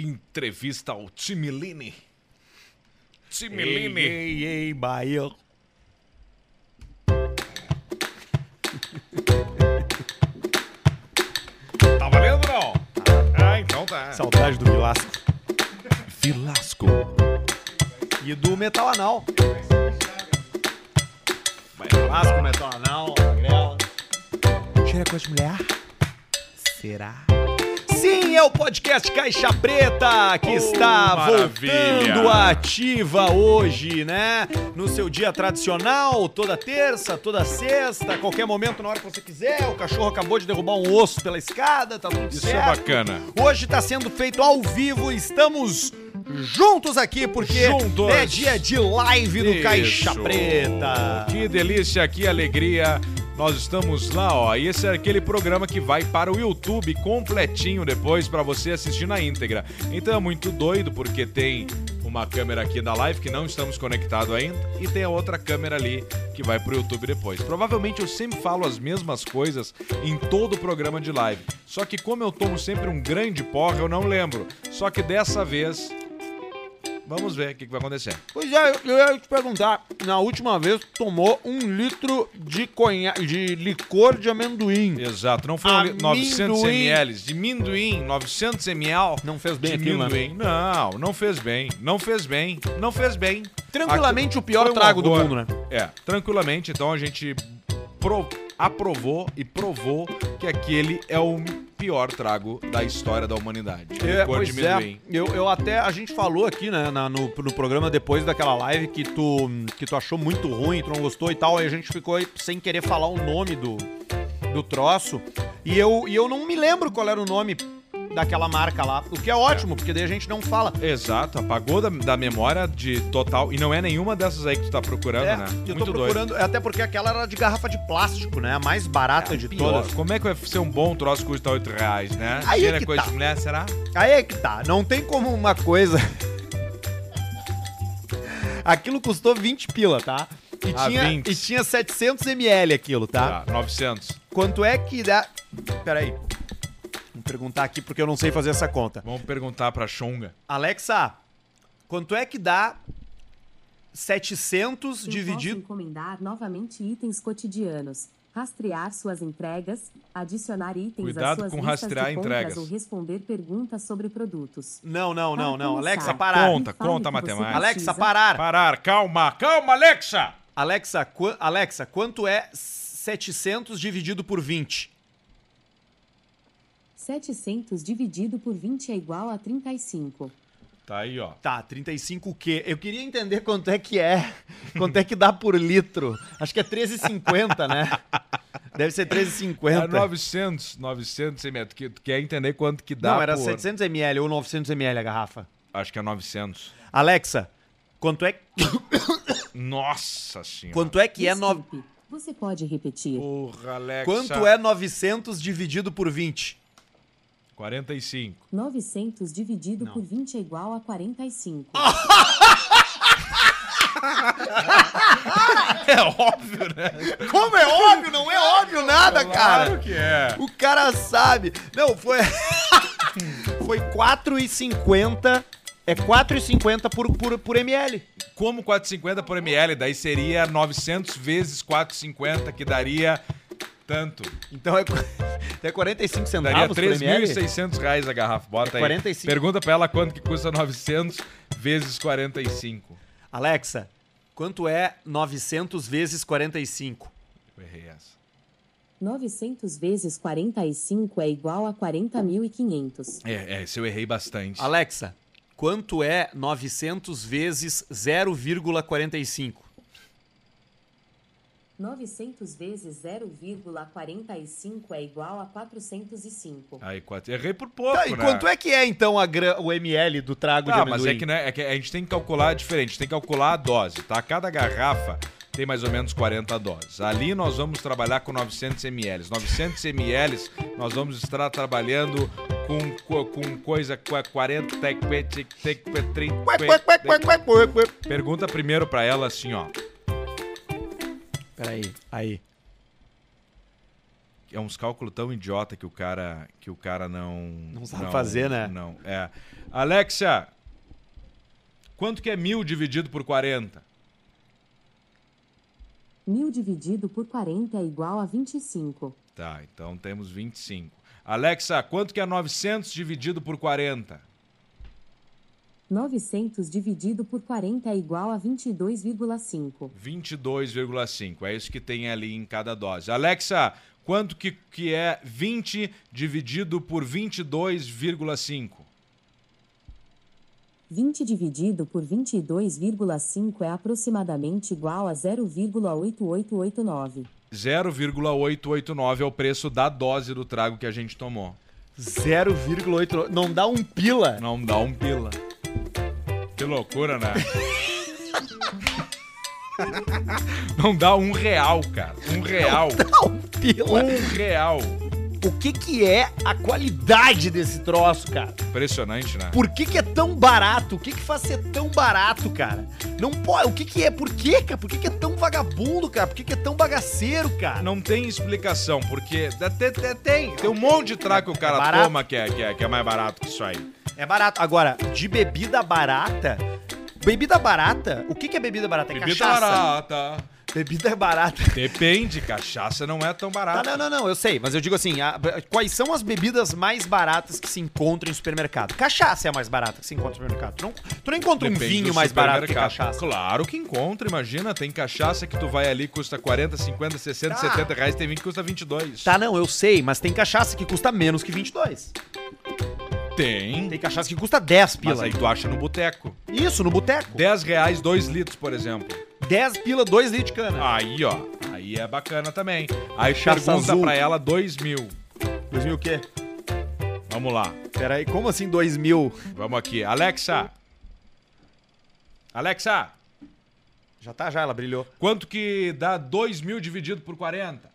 Entrevista ao Timilini. Timilini. Ei, ei, Bahia. Tá valendo não? Ah, então tá. Saudade do Vilasco. Vilasco. E do Metal Anal. Vilasco, Metal Anal, Magrela. Cheira com as mulher? Será? Sim, é o podcast Caixa Preta que Oh, está maravilha. voltando ativa hoje, né? No seu dia tradicional, toda terça, toda sexta, a qualquer momento, na hora que você quiser. O cachorro acabou de derrubar um osso pela escada, tá tudo Isso certo. é bacana. Hoje está sendo feito ao vivo, estamos juntos aqui porque Juntos. é dia de live do Caixa Isso. Preta. Que delícia, que alegria. Nós estamos lá, ó. E esse é aquele programa que vai para o YouTube completinho depois para você assistir na íntegra. Então é muito doido porque tem uma câmera aqui da live que não estamos conectados ainda e tem a outra câmera ali que vai pro YouTube depois. Provavelmente eu sempre falo as mesmas coisas em todo o programa de live. Só que como eu tomo sempre um grande porra, eu não lembro. Só que dessa vez Vamos ver o que, que vai acontecer. Pois é, eu- eu ia te perguntar, na última vez tomou um litro de, conha de licor de amendoim. Exato, não foi um li- 900 Amendoim. ml de minduim, 900 ml. Não fez bem de aquilo, né? Não, não fez bem, não fez bem, não fez bem. Tranquilamente Aqui- o pior um trago do mundo, né? É, tranquilamente, então a gente pro- aprovou e provou que aquele é o pior trago da história da humanidade. É, pois é, eu, eu até, a gente falou aqui, né, na- no, no programa depois daquela live que tu, que tu achou muito ruim, tu não gostou e tal, aí a gente ficou sem querer falar o nome do, do troço, e eu, e eu não me lembro qual era o nome daquela marca lá, o que é ótimo, porque daí a gente não fala. Exato, apagou da, da memória de total. E não é nenhuma dessas aí que tu tá procurando, É, né? eu Muito tô doido. procurando, até porque aquela era de garrafa de plástico, né, a mais barata de Pior. todas. Como é que vai ser um bom troço que custa 8 reais, né? Aí é Cheira que coisa tá. de mulher, será? Aí é que tá, não tem como uma coisa. Aquilo custou 20 pila, tá? E, Ah, tinha, 20. e tinha 700 ml aquilo, tá? Tá, 900. Quanto é que dá. Peraí. Vou perguntar aqui porque eu não sei fazer essa conta. Vamos perguntar pra Xonga. Alexa, quanto é que dá 700 Eu posso dividido. encomendar novamente itens cotidianos, rastrear suas entregas, adicionar itens Cuidado às suas com listas rastrear de compras entregas. ou responder perguntas sobre produtos. Não, não, não, Para não. começar, Alexa, parar. Conta, fale conta a o que você matemática. Alexa, precisa. parar. Parar, calma, calma, Alexa! Alexa, qua- Alexa, quanto é 700 dividido por 20? 700 dividido por 20 é igual a 35. Tá aí, ó. Tá, 35 o quê? Eu queria entender quanto é que é. Quanto é que dá por litro. Acho que é 13,50, né? Deve ser É 13,50. 900, 900 ml. Tu, tu quer entender quanto que dá Não, era por... 700 ml ou 900 ml a garrafa. Acho que é 900. Alexa, quanto é, Nossa senhora. quanto é que é no... Desculpe, Você pode repetir. Porra, Alexa. Quanto é 900 dividido por 20? 45. 900 dividido Não. por 20 é igual a 45. É óbvio, né? Como é óbvio? Não é óbvio nada, Claro cara. que é. O cara sabe. Não, foi. foi 4,50. É 4,50 por, por, por ml. Como 4,50 por ml? Daí seria 900 vezes 4,50, que daria tanto. Então é, é 45 Daria centavos por ml. 3.600 reais a garrafa. Bota É aí. 45. Pergunta pra ela quanto que custa 900 vezes 45. Alexa, quanto é 900 vezes 45? Eu errei essa. 900 vezes 45 é igual a 40.500. É, é, esse eu errei bastante. Alexa, quanto é 900 vezes 0,45? 900 vezes 0,45 é igual a 405. Aí, quatro. Errei por pouco, Tá, e né? quanto é que é então a gra- o ml do trago de Tá, amendoim? mas é que, né, é que a gente tem que calcular diferente, a gente tem que calcular a dose, tá? Cada garrafa tem mais ou menos 40 doses. Ali nós vamos trabalhar com 900 ml. 900 ml nós vamos estar trabalhando com, co- com coisa com a 40, 30, Ué, ué, ué, ué, ué, ué, ué. Pergunta primeiro pra ela assim, ó. Peraí, aí. é uns cálculos tão idiota que o cara que o cara não Não sabe fazer, né? Não, é. Alexa, quanto que é mil dividido por 40? 1000 dividido por 40 é igual a 25. Tá, então temos 25. Alexa, quanto que é 900 dividido por 40? 900 dividido por 40 é igual a 22,5. 22,5. É isso que tem ali em cada dose. Alexa, quanto que, que é 20 dividido por 22,5? 20 dividido por 22,5 é aproximadamente igual a 0,8889. 0,889 é o preço da dose do trago que a gente tomou. 0,8. Não dá um pila. Não dá um pila. Que loucura, né? Não dá um real, cara. Um real. Um pila. Um real. O que que é a qualidade desse troço, cara? Impressionante, né? Por que que é tão barato? O que que faz ser tão barato, cara? Não pode. O que que é? Por que, cara? Por que que é tão vagabundo, cara? Por que que é tão bagaceiro, cara? Não tem explicação, porque até, até tem. Tem um monte de trago que o cara É toma que é, que, é, que é mais barato que isso aí. É barato. Agora, de bebida barata. Bebida barata? O que que é bebida barata? É Bebida cachaça. barata. Bebida é barata. Depende, cachaça não é tão barata. não, não, não, eu sei, mas eu digo assim, a- quais são as bebidas mais baratas que se encontram em supermercado? Cachaça é a mais barata que se encontra no supermercado. Tu não, tu não encontra um Depende vinho do mais barato que cachaça. Claro que encontra, imagina. Tem cachaça que tu vai ali custa 40, 50, 60, Tá. 70 reais. Tem vinho que custa 22. Tá, não, eu sei, mas tem cachaça que custa menos que 22. Tem. Tem cachaça que custa 10 Mas pila. aí tu acha no boteco. Isso, no boteco. 10 reais, 2 litros, por exemplo. 10 pila, 2 litros de cana. Aí, ó. Aí é bacana também. Aí Cachaça pergunta azul. pra ela 2 mil. 2 mil o quê? Vamos lá. Pera aí, como assim 2 mil? Vamos aqui. Alexa. Alexa, Já tá, já, ela brilhou. quanto que dá 2 mil dividido por 40?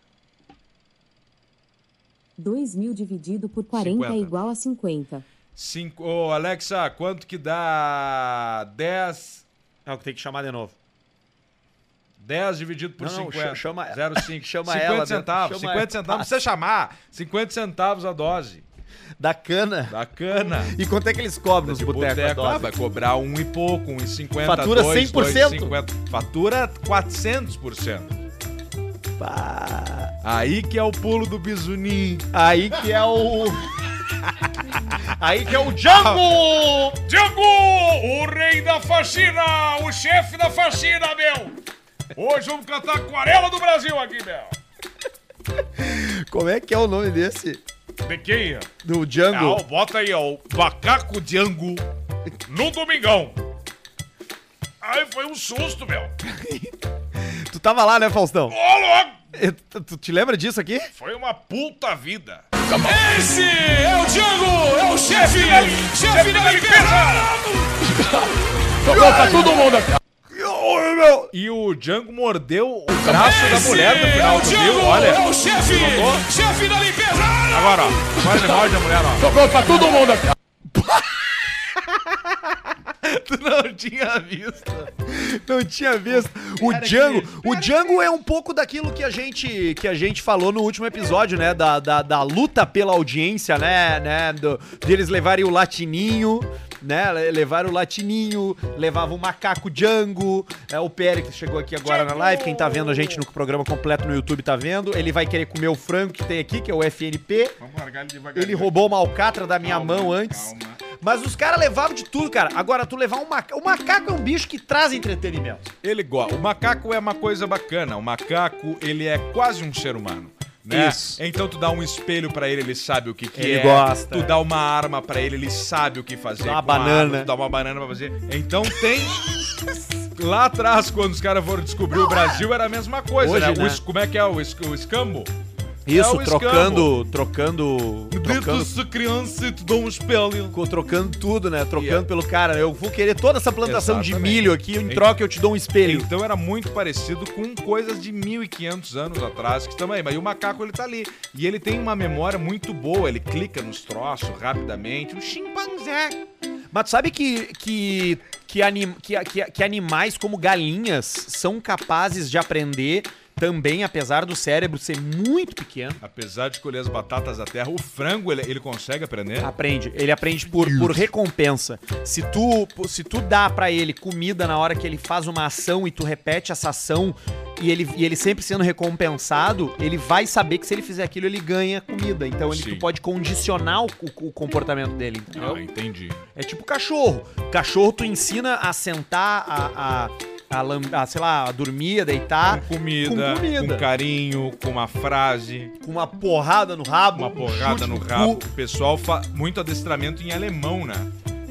2000 dividido por 40 é 50. igual a 50. Cinco... Ô, Alexa, quanto que dá 10... É o que tem que chamar de novo. 10 dividido por Não, não, 50. ch- chama- 0,5. chama 50 ela, centavos. chama 50 ela. centavos. Não precisa chamar. 50 centavos a dose. Da cana. Bacana. E quanto é que eles cobram nos De botecos? ah, vai cobrar um e pouco, um e 50, Fatura dois, 100%? dois e 50. Fatura 400%. Pá. Aí que é o pulo do bisunim. Aí que é o. Aí que é o Django! Django, o rei da faxina, o chefe da faxina, meu. Hoje vamos cantar aquarela do Brasil aqui, meu. Como é que é o nome desse? De quem? Do Django? ó, bota aí, ó, o Macaco Django no Domingão. Ai, foi um susto, meu. Tu tava lá, né, Faustão? Ô, louco, Tu tu te lembra disso aqui? foi uma puta vida. Esse é o Django, é o chefe, chefe da limpeza. Tocou pra todo mundo aqui. E o Django mordeu o braço da mulher no Esse final, é o tu viu? Django, Olha. é o chefe, chefe da limpeza. Agora, ó. Agora ele morde a mulher, ó. Tocou pra todo mundo aqui. Tu não tinha visto. Não tinha visto. O Django, o Django é um pouco daquilo que a gente que a gente falou no último episódio, né, da, da, da luta pela audiência, né, né, do, deles levarem o latininho, né, levaram o latininho, levava o macaco Django, é o Pérez que chegou aqui agora na live, quem tá vendo a gente no programa completo no YouTube tá vendo, ele vai querer comer o frango que tem aqui, que é o FNP, Vamos largar ele devagar. ele roubou uma alcatra da minha mão antes. Mas os caras levavam de tudo, cara. Agora, tu levar um macaco. O macaco é um bicho que traz entretenimento. Ele gosta. O macaco é uma coisa bacana. O macaco, ele é quase um ser humano. Né? Isso. Então tu dá um espelho pra ele, ele sabe o que, que Ele é. gosta. Tu dá uma arma pra ele, ele sabe o que fazer. Dá uma banana. arma, tu dá uma banana pra fazer. Então tem. Lá atrás, quando os caras foram descobrir o Brasil, era a mesma coisa, Hoje, né? O né? es- como é que é o, o escambo? Isso, É trocando. Trocando. Trocando. Dito criança e tu dá um espelho. Trocando tudo, né? Trocando Yeah. pelo cara. Eu vou querer toda essa plantação de Exatamente. milho aqui. Em troca, eu te dou um espelho. Então era muito parecido com coisas de 1500 anos atrás, que também, mas o macaco ele tá ali. E ele tem uma memória muito boa, ele clica nos troços rapidamente. O chimpanzé. Mas tu sabe que, que, que, anim, que, que, que animais como galinhas são capazes de aprender também, apesar do cérebro ser muito pequeno, Apesar de colher as batatas da terra, o frango ele, ele consegue aprender? aprende. Ele aprende por, por recompensa. Se tu, se tu dá pra ele comida na hora que ele faz uma ação e tu repete essa ação e ele, e ele sempre sendo recompensado, ele vai saber que se ele fizer aquilo, ele ganha comida. Então ele, Sim. pode condicionar o, o- comportamento dele, entendeu? Ah, entendi. É tipo cachorro. Cachorro tu ensina a sentar, a, a, a, a, sei lá, a dormir, a deitar. com comida, com comida. com carinho, com uma frase, Com uma porrada no rabo. uma um porrada no rabo. O pessoal faz muito adestramento em alemão, né?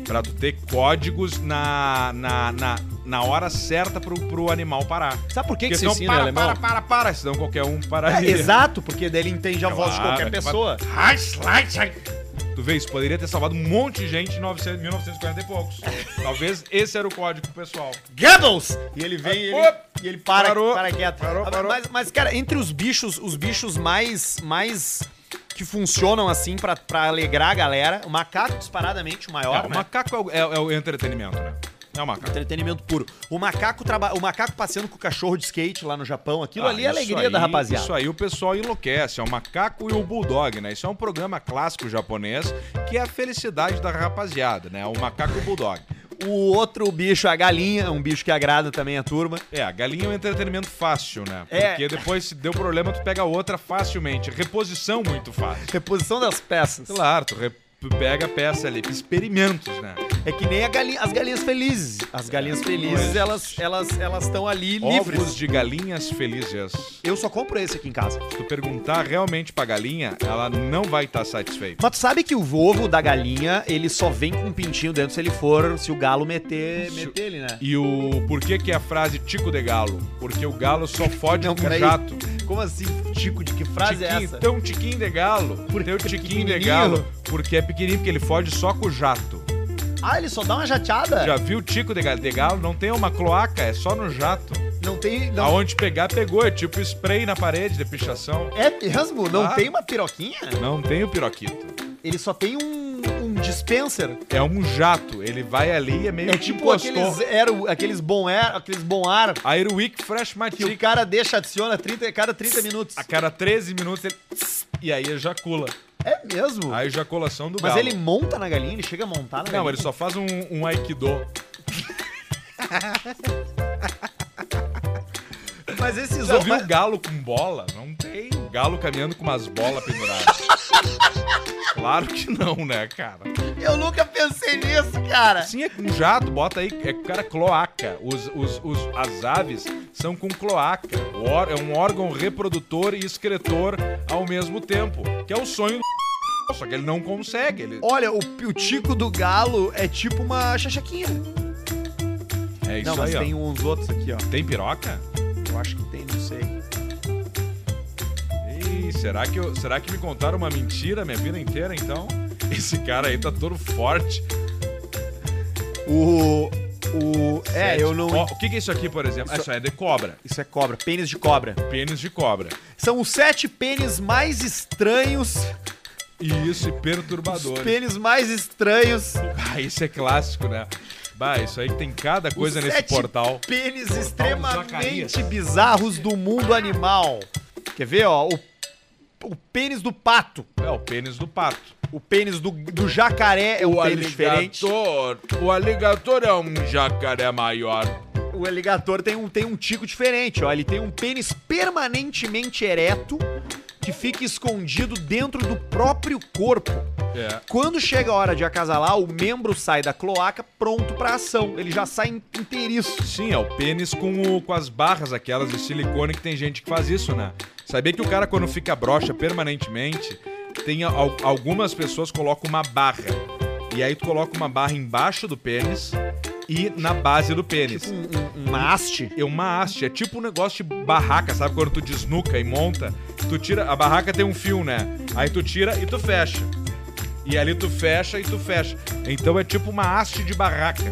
Pra tu ter códigos na, na, na, na hora certa pro, pro animal parar. Sabe por que, que se senão, ensina para, alemão? para, para, para, senão qualquer um É, pararia. exato, porque daí ele entende a voz de qualquer tu pessoa. Tu vê, isso poderia ter salvado um monte de gente em 900 1940 e poucos. Talvez esse era o código pessoal. Goebbels! E ele vem e ele, e ele para, Parou. para quieto. Parou, Ah, parou. Mas, mas, cara, entre os bichos, os bichos mais, mais que funcionam assim pra, pra alegrar a galera, o macaco disparadamente o maior, É, o né? macaco é o, é- é o entretenimento, né? É o macaco. Entretenimento puro. O macaco traba... o macaco passeando com o cachorro de skate lá no Japão, aquilo Ah, ali é a alegria aí- da rapaziada. Isso aí o pessoal enlouquece. É o macaco e o bulldog, né? Isso é um programa clássico japonês que é a felicidade da rapaziada, né? O macaco e o bulldog. O outro bicho, a galinha, um bicho que agrada também a turma. É, a galinha é um entretenimento fácil, né? É. Porque depois, se deu problema, tu pega outra facilmente. Reposição muito fácil. Reposição das peças. Claro, tu, pega a peça ali. Experimentos, né? É que nem galinha- as galinhas felizes. As galinhas felizes, elas elas elas estão ali Ovos livres. de galinhas felizes. Eu só compro esse aqui em casa. Se tu perguntar realmente pra galinha, ela não vai estar satisfeita. Mas tu sabe que o ovo da galinha, ele só vem com um pintinho dentro se ele for, se o galo meter, meter ele, né? E o por que que é a frase tico de galo? Porque o galo só fode Não, com jato. Como assim, Tico? De que frase é Tiquinho, essa? Então, tiquinho de galo. Por que o tiquinho de galo? Porque é pequenininho, porque ele fode só com o jato. Ah, ele só dá uma jateada? Já viu o tico de galo? De galo não tem uma cloaca, é só no jato. Não tem... Não... Aonde pegar, pegou. É tipo spray na parede de pichação. É mesmo? Não Ah. tem uma piroquinha? Não tem o piroquito. Ele só tem um dispenser. É um jato. Ele vai ali e é meio É que tipo encostou. aqueles, aero, aqueles bom ar, aqueles bom ar Aerowick Fresh que o Matic. cara deixa, adiciona 30, cada 30 minutos. A cada 13 minutos ele... E aí ejacula. É mesmo? A ejaculação do Mas galo. ele monta na galinha? Ele chega a montar na Não, galinha? ele só faz um, um aikido. Mas esses Já viu o galo com bola? Não tem. O galo caminhando com umas bolas penduradas. claro que não, né, cara? Eu nunca pensei nisso, cara. Sim, é com jato, bota aí, é cara cloaca. Os, os, os, as aves são com cloaca. É um órgão reprodutor e excretor ao mesmo tempo. Que é o sonho do só que ele não consegue. Ele... Olha, o, o tico do galo é tipo uma chachaquinha. É isso não, mas aí, tem ó. uns outros aqui, ó. Tem piroca? Eu acho que tem, não sei. Ih, será que, eu, será que me contaram uma mentira minha vida inteira, então? Esse cara aí tá todo forte. O. O. É, Sete. eu não. Ó, o que, que é isso aqui, por exemplo? Ah, Isso é de cobra. Isso é cobra, pênis de cobra. Pênis de cobra. São os sete pênis mais estranhos. Isso, e Os perturbador. pênis mais estranhos. Ah, isso é clássico, né? Bah, isso aí tem cada coisa os nesse sete portal. Pênis Zacarias. extremamente bizarros do mundo animal. Quer ver, ó? O, o pênis do pato. É o pênis do pato. O pênis do, do jacaré é um pênis diferente. O aligator é um jacaré maior. O aligator tem um, tem um tico diferente, ó. Ele tem um pênis permanentemente ereto que fica escondido dentro do próprio corpo. É. Quando chega a hora de acasalar, o membro sai da cloaca pronto pra ação. Ele já sai in- inteiriço. Sim, é o pênis com, o- com as barras aquelas de silicone que tem gente que faz isso, né? Sabia que o cara quando fica broxa permanentemente, tem al- algumas pessoas colocam uma barra. E aí tu coloca uma barra embaixo do pênis e na base do pênis. Um, um, uma haste. É uma haste, é tipo um negócio de barraca, sabe? Quando tu desnuca e monta, tu tira. A barraca tem um fio, né? Aí tu tira e tu fecha. E ali tu fecha e tu fecha. Então é tipo uma haste de barraca.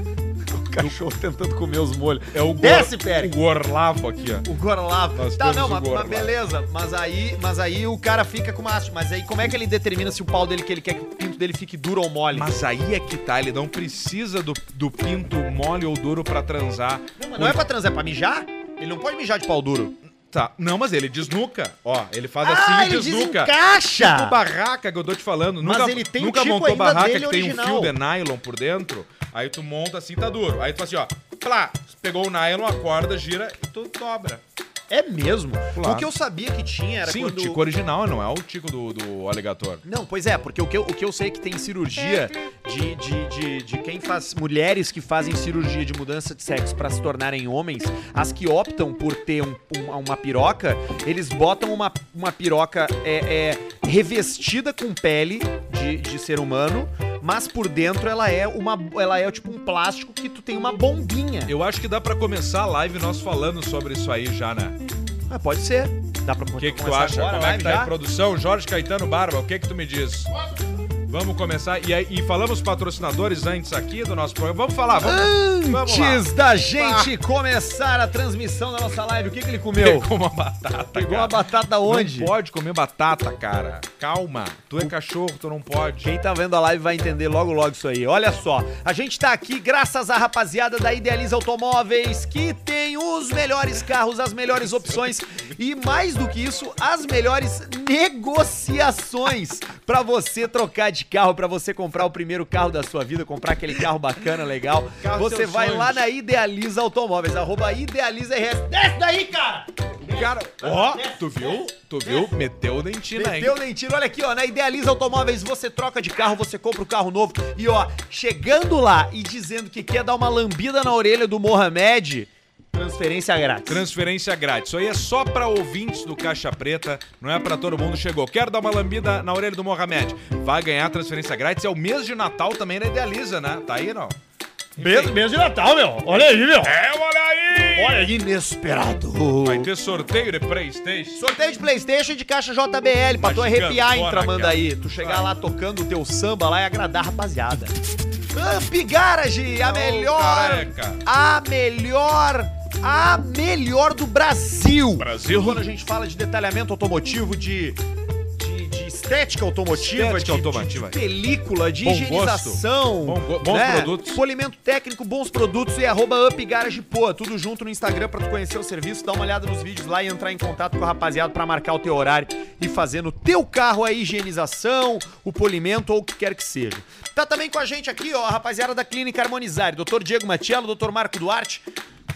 O cachorro tentando comer os molhos. É o, gor, Desce, Peri. o gorlavo aqui, ó. O Gorlavo. Nós Tá, não, mas, mas beleza. Mas aí, mas aí o cara fica com uma haste. Mas aí como é que ele determina se o pau dele que ele quer que o pinto dele fique duro ou mole? Mas aí é que tá, ele não precisa do, do pinto mole ou duro pra transar. Não, mas não é pra transar, é pra mijar? Ele não pode mijar de pau duro. Tá. Não, mas ele desnuca. Ó, ele faz Ah, assim ele e desnuca. desencaixa! Tipo barraca que eu tô te falando. Mas nunca ele tem nunca tipo montou barraca que tem um original. fio de nylon por dentro. Aí tu monta assim, tá duro. Aí tu faz assim, ó. Plá, pegou o nylon, a corda, gira e tu dobra. É mesmo? Claro. O que eu sabia que tinha era Sim, quando... o tico original, não é o tico do, do alegator. Não, pois é, porque o que eu, o que eu sei é que tem cirurgia de, de, de, de quem faz. Mulheres que fazem cirurgia de mudança de sexo pra se tornarem homens, as que optam por ter um- um- uma piroca, eles botam uma, uma piroca é, é, revestida com pele de, de ser humano, mas por dentro ela é uma. Ela é tipo um plástico que tu tem uma bombinha. Eu acho que dá pra começar a live nós falando sobre isso aí já, né? Ah, pode ser. Dá pra O que, que tu acha? Como é que tá a produção? Jorge Caetano Barba, o que que tu me diz? Vamos começar. E, aí, e falamos patrocinadores antes aqui do nosso programa. Vamos falar, vamos. vamos lá. Antes da gente começar a transmissão da nossa live, o que, que ele comeu? Pegou uma batata. Pegou cara. uma batata onde? Não pode comer batata, cara. Calma. Tu é cachorro, tu não pode. Quem tá vendo a live vai entender logo logo isso aí. Olha só, a gente tá aqui graças à rapaziada da Idealiza Automóveis, que tem os melhores carros, as melhores opções e mais do que isso, as melhores negociações pra você trocar de carro, pra você comprar o primeiro carro da sua vida, comprar aquele carro bacana, legal. Carro você vai sonhos. lá na Idealiza Automóveis, arroba Idealiza RS. Desce daí, cara! Cara, ó, tu viu? Tu viu? Meteu o dentina aí. Meteu nem tiro. Olha aqui, ó. Na Idealiza Automóveis você troca de carro, você compra o carro novo. E ó, chegando lá e dizendo que quer dar uma lambida na orelha do Mohamed, transferência grátis. Transferência grátis. Isso aí é só pra ouvintes do Caixa Preta, não é pra todo mundo. Chegou. Quero dar uma lambida na orelha do Mohamed. Vai ganhar transferência grátis. É o mês de Natal também da Idealiza, né? Tá aí, não? Mês, mês de Natal, meu. Olha aí, meu. É, olha aí! Olha, inesperado. Vai ter sorteio de Playstation. Sorteio de Playstation e de caixa JBL, pra Uma tu arrepiar em gigantona Tramandaí. aquela. Tu chegar lá tocando o teu samba lá e agradar a rapaziada. Amp Garage, a melhor... careca. A melhor... A melhor do Brasil. Brasil. Quando a gente fala de detalhamento automotivo, de... de, de estética automotiva, Estética de, automotiva. de película, de Bom higienização, Bom go- bons produtos. polimento técnico, bons produtos e arroba Up Garage Pô, tudo junto no Instagram pra tu conhecer o serviço, dar uma olhada nos vídeos lá e entrar em contato com a rapaziada pra marcar o teu horário e fazer no teu carro a higienização, o polimento ou o que quer que seja. Tá também com a gente aqui, ó, a rapaziada da Clínica Harmonizar, Dr. Diego Matiello, Dr. Marco Duarte,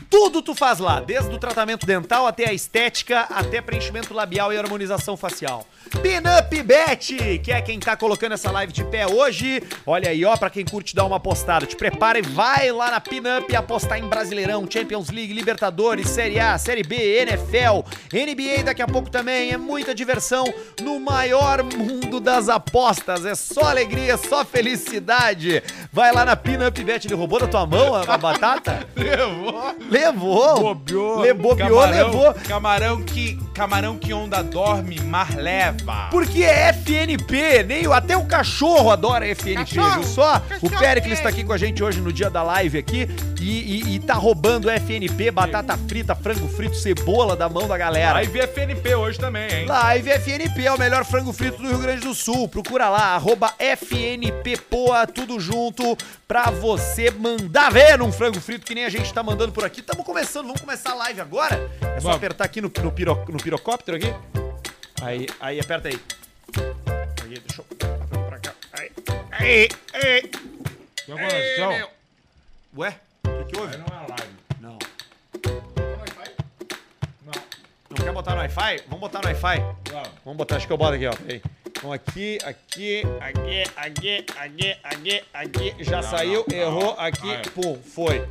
tudo tu faz lá, desde o tratamento dental até a estética, até preenchimento labial e harmonização facial. Pinup Bet, que é quem tá colocando essa live de pé hoje. Olha aí, ó, pra quem curte dar uma apostada. Te prepara e vai lá na Pinup apostar em Brasileirão, Champions League, Libertadores, Série A, Série B, NFL, NBA daqui a pouco também. É muita diversão no maior mundo das apostas. É só alegria, só felicidade. Vai lá na Pinup Bet. Ele roubou da tua mão a, batata? Levou. Levou. Bobeou. Le- bobeou, Camarão- levou. Camarão que, camarão que onda dorme, mar leva. Porque é FNP, nem o- até o cachorro adora FNP, viu só? O Pericles tá aqui com a gente hoje no dia da live aqui e, e- e tá roubando FNP, batata frita, frango frito, cebola da mão da galera. Live FNP hoje também, hein? Live FNP é o melhor frango frito do Rio Grande do Sul. Procura lá, arroba FNP Poa, tudo junto, pra você mandar ver num frango frito que nem a gente tá mandando por aqui. Tamo começando, vamos começar a live agora? É só Vamos. apertar aqui no, no, piro, no pirocóptero aqui. Aí, aí, aperta aí. Aí, deixa eu apertar pra cá. Aí, aí, aí. Tem conexão? meu. Ué, o que, que houve? Aí não é live. Não. Não. Não quer botar no Wi-Fi? Vamos botar no Wi-Fi. Vamos. Vamos botar, acho que eu boto aqui, ó. Peraí. Então aqui, aqui, aqui, aqui, aqui, aqui, aqui. Já saiu, não, errou, não. aqui, Vai. pum, foi.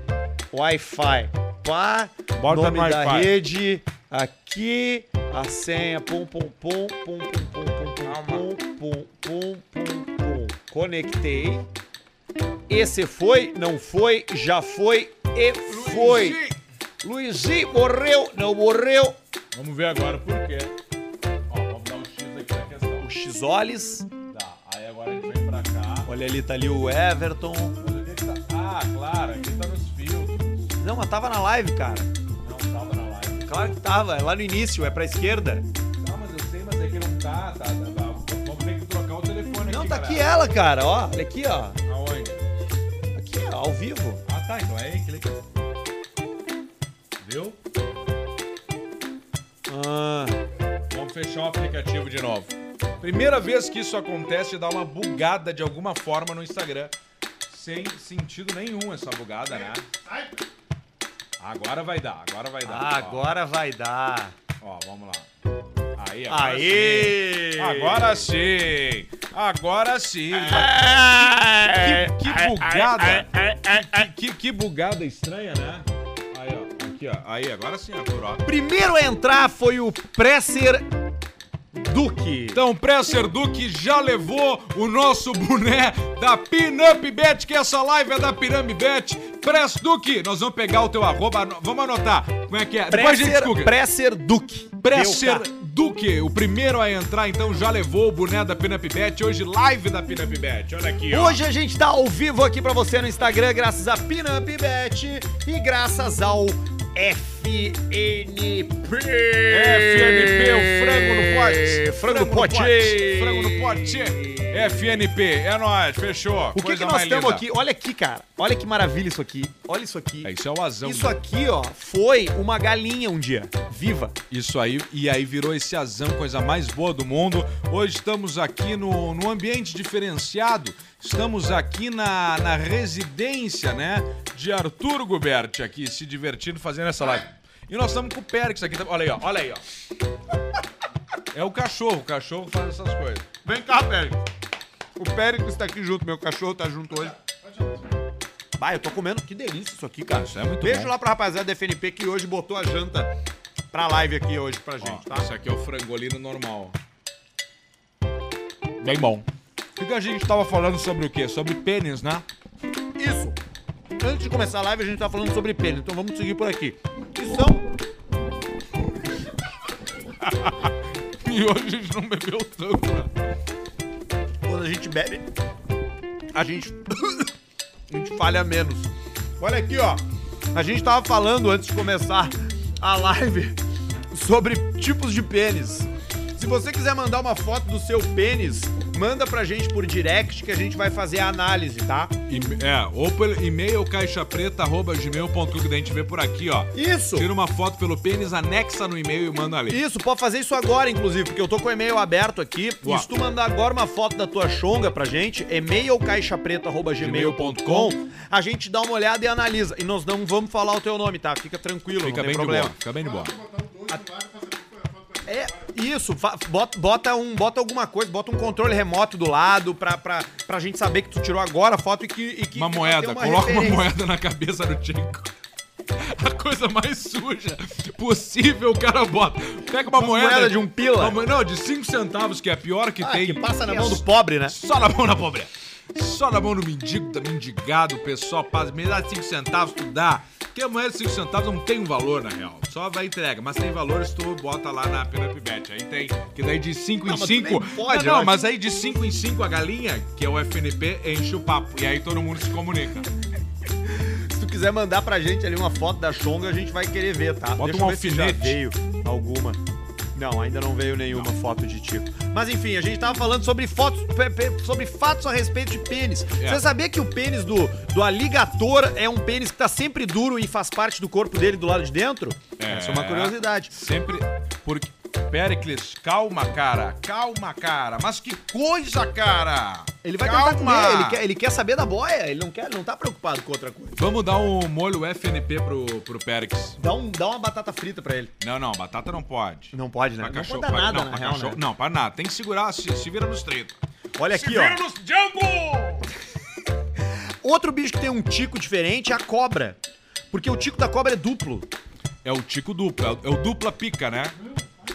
Wi-Fi. Pá, Bota nome no da rede, aqui, a senha, pum, pum, pum, pum, pum, pum, pum, pum, pum, pum, pum, pum, pum. Conectei. Esse foi, não foi, já foi e foi. Luizinho morreu, não morreu. Vamos ver agora por quê. Ó, vamos dar um X aqui na questão. O X-Olis. Tá, aí agora a gente vem pra cá. Olha ali, tá ali o Everton. Olha onde é que tá. Ah, claro, aqui tá. Não, mas tava na live, cara. Não tava na live. Claro que tava, é lá no início, é pra esquerda. Tá, mas eu sei, mas é que não tá, tá, tá, tá. Vamos ter que trocar o telefone Não, aqui, tá aqui ela, cara, ó. Olha aqui, ó. Aonde? Aqui, ó, ao vivo. Ah, tá, então é aí, clica. Viu? Ah, Vamos fechar o aplicativo de novo. Primeira vez que isso acontece, dá uma bugada de alguma forma no Instagram. Sem sentido nenhum essa bugada, né? Agora vai dar, agora vai dar. Agora vai dar. Ó, ó, vamos lá. Aí, agora Aê! sim. Agora sim. Agora sim. É. Que, que bugada. Que, que, bugada estranha, né? Aí, ó. Aqui, ó. Aí, agora sim, Arthur, ó. Primeiro a entrar foi o Presser Duque. Então, Presser Duque já levou o nosso boné da Pinup Bet, que essa live é da Pinup Bet. Press Duque, nós vamos pegar o teu arroba, vamos anotar. Como é que é? Depois a gente Presser. Presser Duque. Presser. Duque, o primeiro a entrar, então já levou o boné da Pinup Bet. Hoje, live da Pinup Bet. Olha aqui, ó. Hoje a gente tá ao vivo aqui pra você no Instagram, graças a Pinup Bet e graças ao FNP. FNP, o frango no pote. Frango no pote. Frango no pote. FNP, é nóis, fechou. O que, Coisa que nós linda. aqui? Olha aqui, cara. Olha que maravilha isso aqui. Olha isso aqui. É, isso é o azão. Isso aqui, ó, foi uma galinha um dia, viva. Isso aí, e aí virou esse azão, coisa mais boa do mundo. Hoje estamos aqui no, no ambiente diferenciado. Estamos aqui na, na residência, né? De Arthur Guberti aqui, se divertindo fazendo essa live. E nós estamos com o Périx aqui. também. Olha aí, ó. Olha aí, ó. É o cachorro, o cachorro faz essas coisas. Vem cá, Pérez. O Pérez está aqui junto, meu cachorro tá junto hoje. Vai, eu tô comendo, que delícia isso aqui, cara. Isso é muito Beijo bom. lá pra rapaziada da FNP que hoje botou a janta pra live aqui hoje pra Ó, gente, tá? Esse aqui é o frangolino normal. Bem bom. O que a gente tava falando sobre o quê? Sobre pênis, né? Isso. Antes de começar a live, a gente tá falando sobre pênis, então vamos seguir por aqui. Que são E hoje a gente não bebeu tanto, né? quando a gente bebe, a gente a gente falha menos. Olha aqui, ó. A gente tava falando antes de começar a live sobre tipos de pênis. Se você quiser mandar uma foto do seu pênis, manda pra gente por direct que a gente vai fazer a análise, tá? E- É, ou pelo e-mail caixapreta.gmail.com que a gente vê por aqui, ó. Isso. Tira uma foto pelo pênis, anexa no e-mail e manda ali. Isso, pode fazer isso agora, inclusive, porque eu tô com o e-mail aberto aqui. Boa. E se tu mandar agora uma foto da tua chonga pra gente, e-mail caixapreta.gmail.com, a gente dá uma olhada e analisa. E nós não vamos falar o teu nome, tá? Fica tranquilo, Fica não bem tem de problema. boa, fica bem de boa. É, isso, bota, bota, um, bota alguma coisa, bota um controle remoto do lado pra, pra, pra gente saber que tu tirou agora a foto e que. E que Uma moeda, ter coloca uma referência. moeda na cabeça do Tchenko. A coisa mais suja possível, o cara bota. Pega uma, Uma moeda, moeda de um pila. uma não, de 5 centavos, que é a pior que Ah, tem. que passa na É mão do pobre, né? Só na mão da pobre. Só na mão do mendigo, da mendigado, o pessoal passa. Me dá 5 centavos, tu dá. Porque a moeda de 5 centavos não tem um valor, na real. Só vai entrega. Mas tem valor se tu bota lá na Pinup Bet. Aí tem. Que daí de 5 em Não, mas tu 5. nem pode, não, não, mas aí de 5 em 5 a galinha, que é o FNP, enche o papo. E aí todo mundo se comunica. Se tu quiser mandar pra gente ali uma foto da chonga, a gente vai querer ver, tá? Bota Deixa um eu ver se já alfinete. veio alguma. Não, ainda não veio nenhuma foto de tipo. Mas enfim, a gente tava falando sobre fotos, sobre fatos a respeito de pênis. É. Você sabia que o pênis do, do aligator é um pênis que tá sempre duro e faz parte do corpo dele do lado de dentro? Essa é uma curiosidade. Sempre. Porque. Pericles, calma, cara. Calma, cara. Mas que coisa, cara! Ele vai calma. tentar comer, ele quer, ele quer saber da boia, ele não quer, ele não tá preocupado com outra coisa. Vamos dar um molho FNP pro, pro Pericles. Dá, um, dá uma batata frita pra ele. Não, não, batata não pode. Não pode, né? Pra Não cachorro, pode pra- nada, não, pra real, cachorro- né? Não, para nada. Tem que segurar, se, se vira nos 30. Olha aqui, ó. nos Django! Outro bicho que tem um tico diferente é a cobra. Porque o tico da cobra é duplo. É o tico duplo, é o, é o dupla pica, né?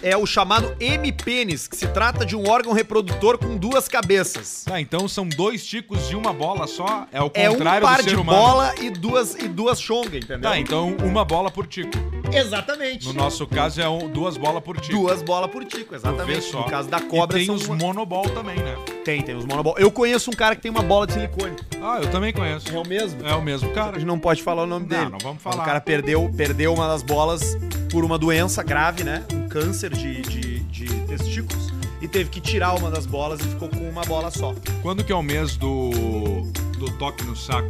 É o chamado M-pênis, que se trata de um órgão reprodutor com duas cabeças. Tá, então são dois ticos de uma bola só. É o É um contrário par do ser de humano. bola e duas, e duas chonga, entendeu? Tá, então uma bola por tico. Exatamente. No nosso caso é um- duas bolas por tico. Duas bolas por tico, vê exatamente. só. No caso da cobra, e tem são os uma- monobol também, né? Tem, tem os monobol. Eu conheço um cara que tem uma bola de silicone. Ah, eu também conheço. É o mesmo? É o mesmo A cara. gente não pode falar o nome Não, dele. não vamos Mas falar. O cara perdeu, perdeu uma das bolas por uma doença grave, né? Um câncer de, de, de testículos. E teve que tirar uma das bolas e ficou com uma bola só. Quando que é o mês do do toque no saco?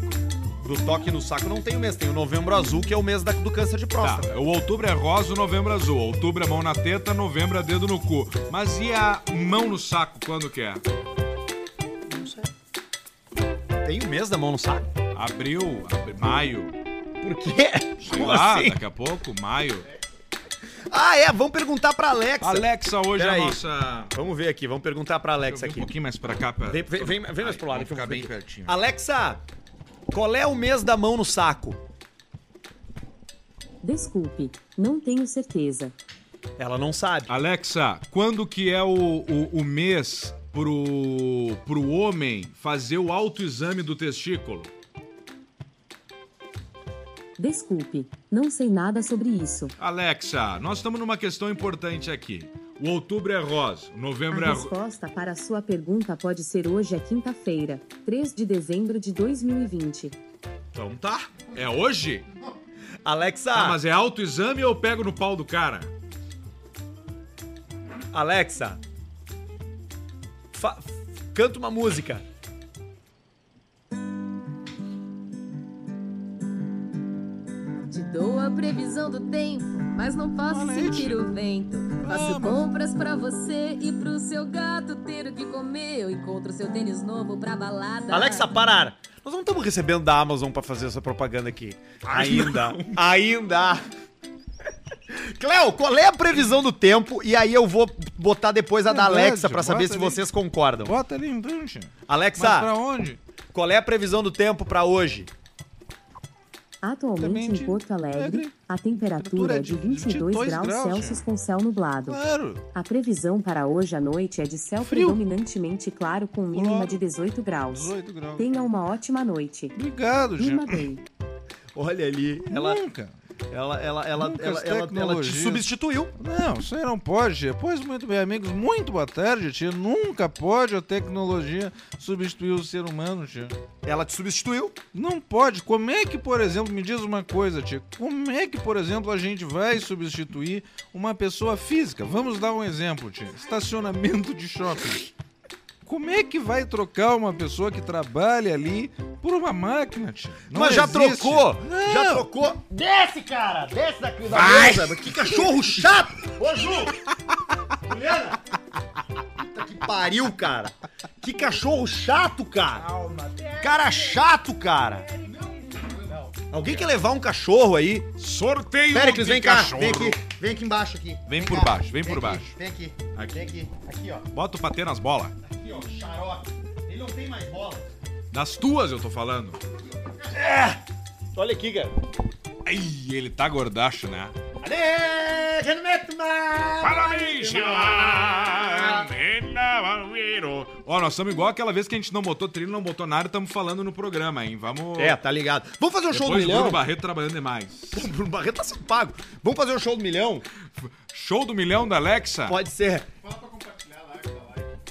Do toque no saco não tem o mês, tem o novembro azul, que é o mês da- do câncer de Tá, próstata. o outubro é rosa, o novembro é azul. Outubro é mão na teta, novembro é dedo no cu. Mas e a mão no saco, quando que é? Não sei. Tem o mês da mão no saco? Abril, abri- maio. Por quê? Sei Como lá, assim? daqui a pouco, maio. Ah, é, vamos perguntar pra Alexa. Alexa, hoje é a Peraí. nossa... Vamos ver aqui, vamos perguntar pra Alexa vir um aqui. pouquinho mais pra cá. Pra... Vem, vem, vem, vem mais pro lado. Vamos aqui, ficar vamos bem pertinho. Alexa, qual é o mês da mão no saco? Desculpe, não tenho certeza. Ela não sabe. Alexa, quando que é o, o, o mês pro, pro homem fazer o autoexame do testículo? Desculpe, não sei nada sobre isso. Alexa, nós estamos numa questão importante aqui. O outubro é rosa, o novembro A é rosa. resposta para a sua pergunta pode ser hoje, é quinta-feira, 3 de dezembro de 2020. Então tá. É hoje? Alexa, Ah, mas é autoexame ou eu pego no pau do cara? Alexa, fa- canta uma música. Dou a previsão do tempo, mas não posso sentir o vento. Faço compras pra você e pro seu gato ter o que comer. Eu encontro seu tênis novo pra balada. Alexa, parar. Nós não estamos recebendo da Amazon pra fazer essa propaganda aqui. Ainda. Ainda. Cléo, qual é a previsão do tempo? E aí eu vou botar depois a da Verdade, Alexa pra saber se ali. vocês concordam. Bota ali embaixo. Alexa, onde? qual é a previsão do tempo pra hoje? Atualmente em Porto Alegre, a temperatura é de 22 graus graus, Celsius com céu nublado. Claro. A previsão para hoje à noite é de céu Frio. predominantemente claro com mínima Claro. de 18 graus. 18 graus. Tenha uma ótima noite. Obrigado, gente. bem. Olha ali, ela, Nunca. Ela, ela, ela, ela, ela, ela te substituiu. Não, isso aí não pode, tia. Pois muito bem, amigos. Muito boa tarde, tia. Nunca pode a tecnologia substituir o ser humano, tia. Ela te substituiu. Não pode. Como é que, por exemplo, me diz uma coisa, tia. Como é que, por exemplo, a gente vai substituir uma pessoa física? Vamos dar um exemplo, tia. Estacionamento de shopping. Como é que vai trocar uma pessoa que trabalha ali por uma máquina, tia? Não Mas já existe. trocou. Não. Já trocou. Desce, cara. Desce daqui da Vai. mesa. Que cachorro chato. Ô, Ju. Juliana. Puta que pariu, cara. Que cachorro chato, cara. Cara chato, cara. Alguém quer levar um cachorro aí? Sorteio Péricles, de vem cá. cachorro. Vem aqui. Vem aqui embaixo aqui. Vem por cá. baixo, vem por aqui, baixo. Vem aqui. Aqui. Vem aqui. Aqui, ó. Bota o patê nas bolas. Aqui, ó. Xarope. Ele não tem mais bola. Das tuas eu tô falando. Olha aqui, cara. Ai, ele tá gordacho, né? Mais. Ó, nós estamos igual aquela vez que a gente não botou trilho, não botou nada estamos falando no programa, hein? Vamos. É, tá ligado. Vamos fazer o show do Depois milhão? Bruno Barreto trabalhando demais. O Bruno Barreto tá sendo pago. Vamos fazer o show do milhão? Show do milhão da Alexa? Pode ser.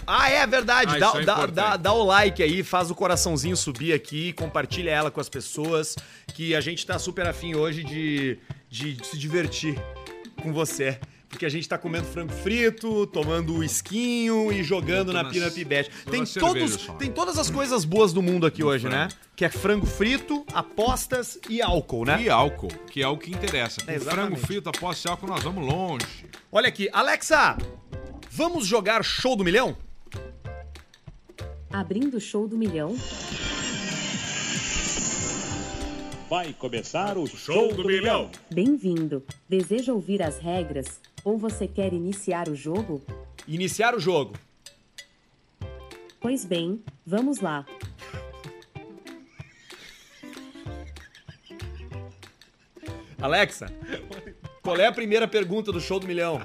Ah, é verdade. Ah, dá, é dá, dá, dá o like aí, faz o coraçãozinho subir aqui, compartilha ela com as pessoas, que a gente tá super afim hoje de, de se divertir com você. Porque a gente tá comendo frango frito, tomando uisquinho e jogando na Pina Bet. tô Tem, cerveja todos, tem todas as coisas boas do mundo aqui hoje, né? frango. Que é frango frito, apostas e álcool, né? E álcool, que é o que interessa. Com É, frango frito após esse álcool, nós vamos longe. Olha aqui, Alexa, vamos jogar show do milhão? Abrindo show do milhão, Vai começar o show do milhão. bem-vindo. Deseja ouvir as regras? Ou você quer iniciar o jogo? Iniciar o jogo. Pois bem, vamos lá. Alexa, qual é a primeira pergunta do show do milhão?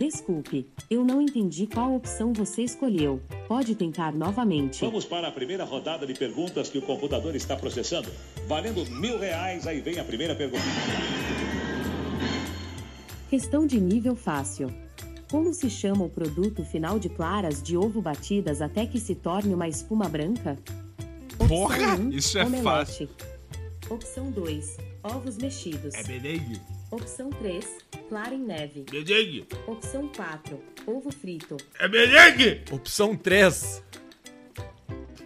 Desculpe, eu não entendi qual opção você escolheu. Pode tentar novamente. Vamos para a primeira rodada de perguntas que o computador está processando. Valendo mil reais, aí vem a primeira pergunta. Questão de nível fácil. Como se chama o produto final de claras de ovo batidas até que se torne uma espuma branca? Opção Porra, um, isso é omelete. fácil. Opção 2, ovos mexidos. bedengue. Opção 3, clara em neve. Bedengue. Opção 4, ovo frito. É bedengue. Opção 3. Você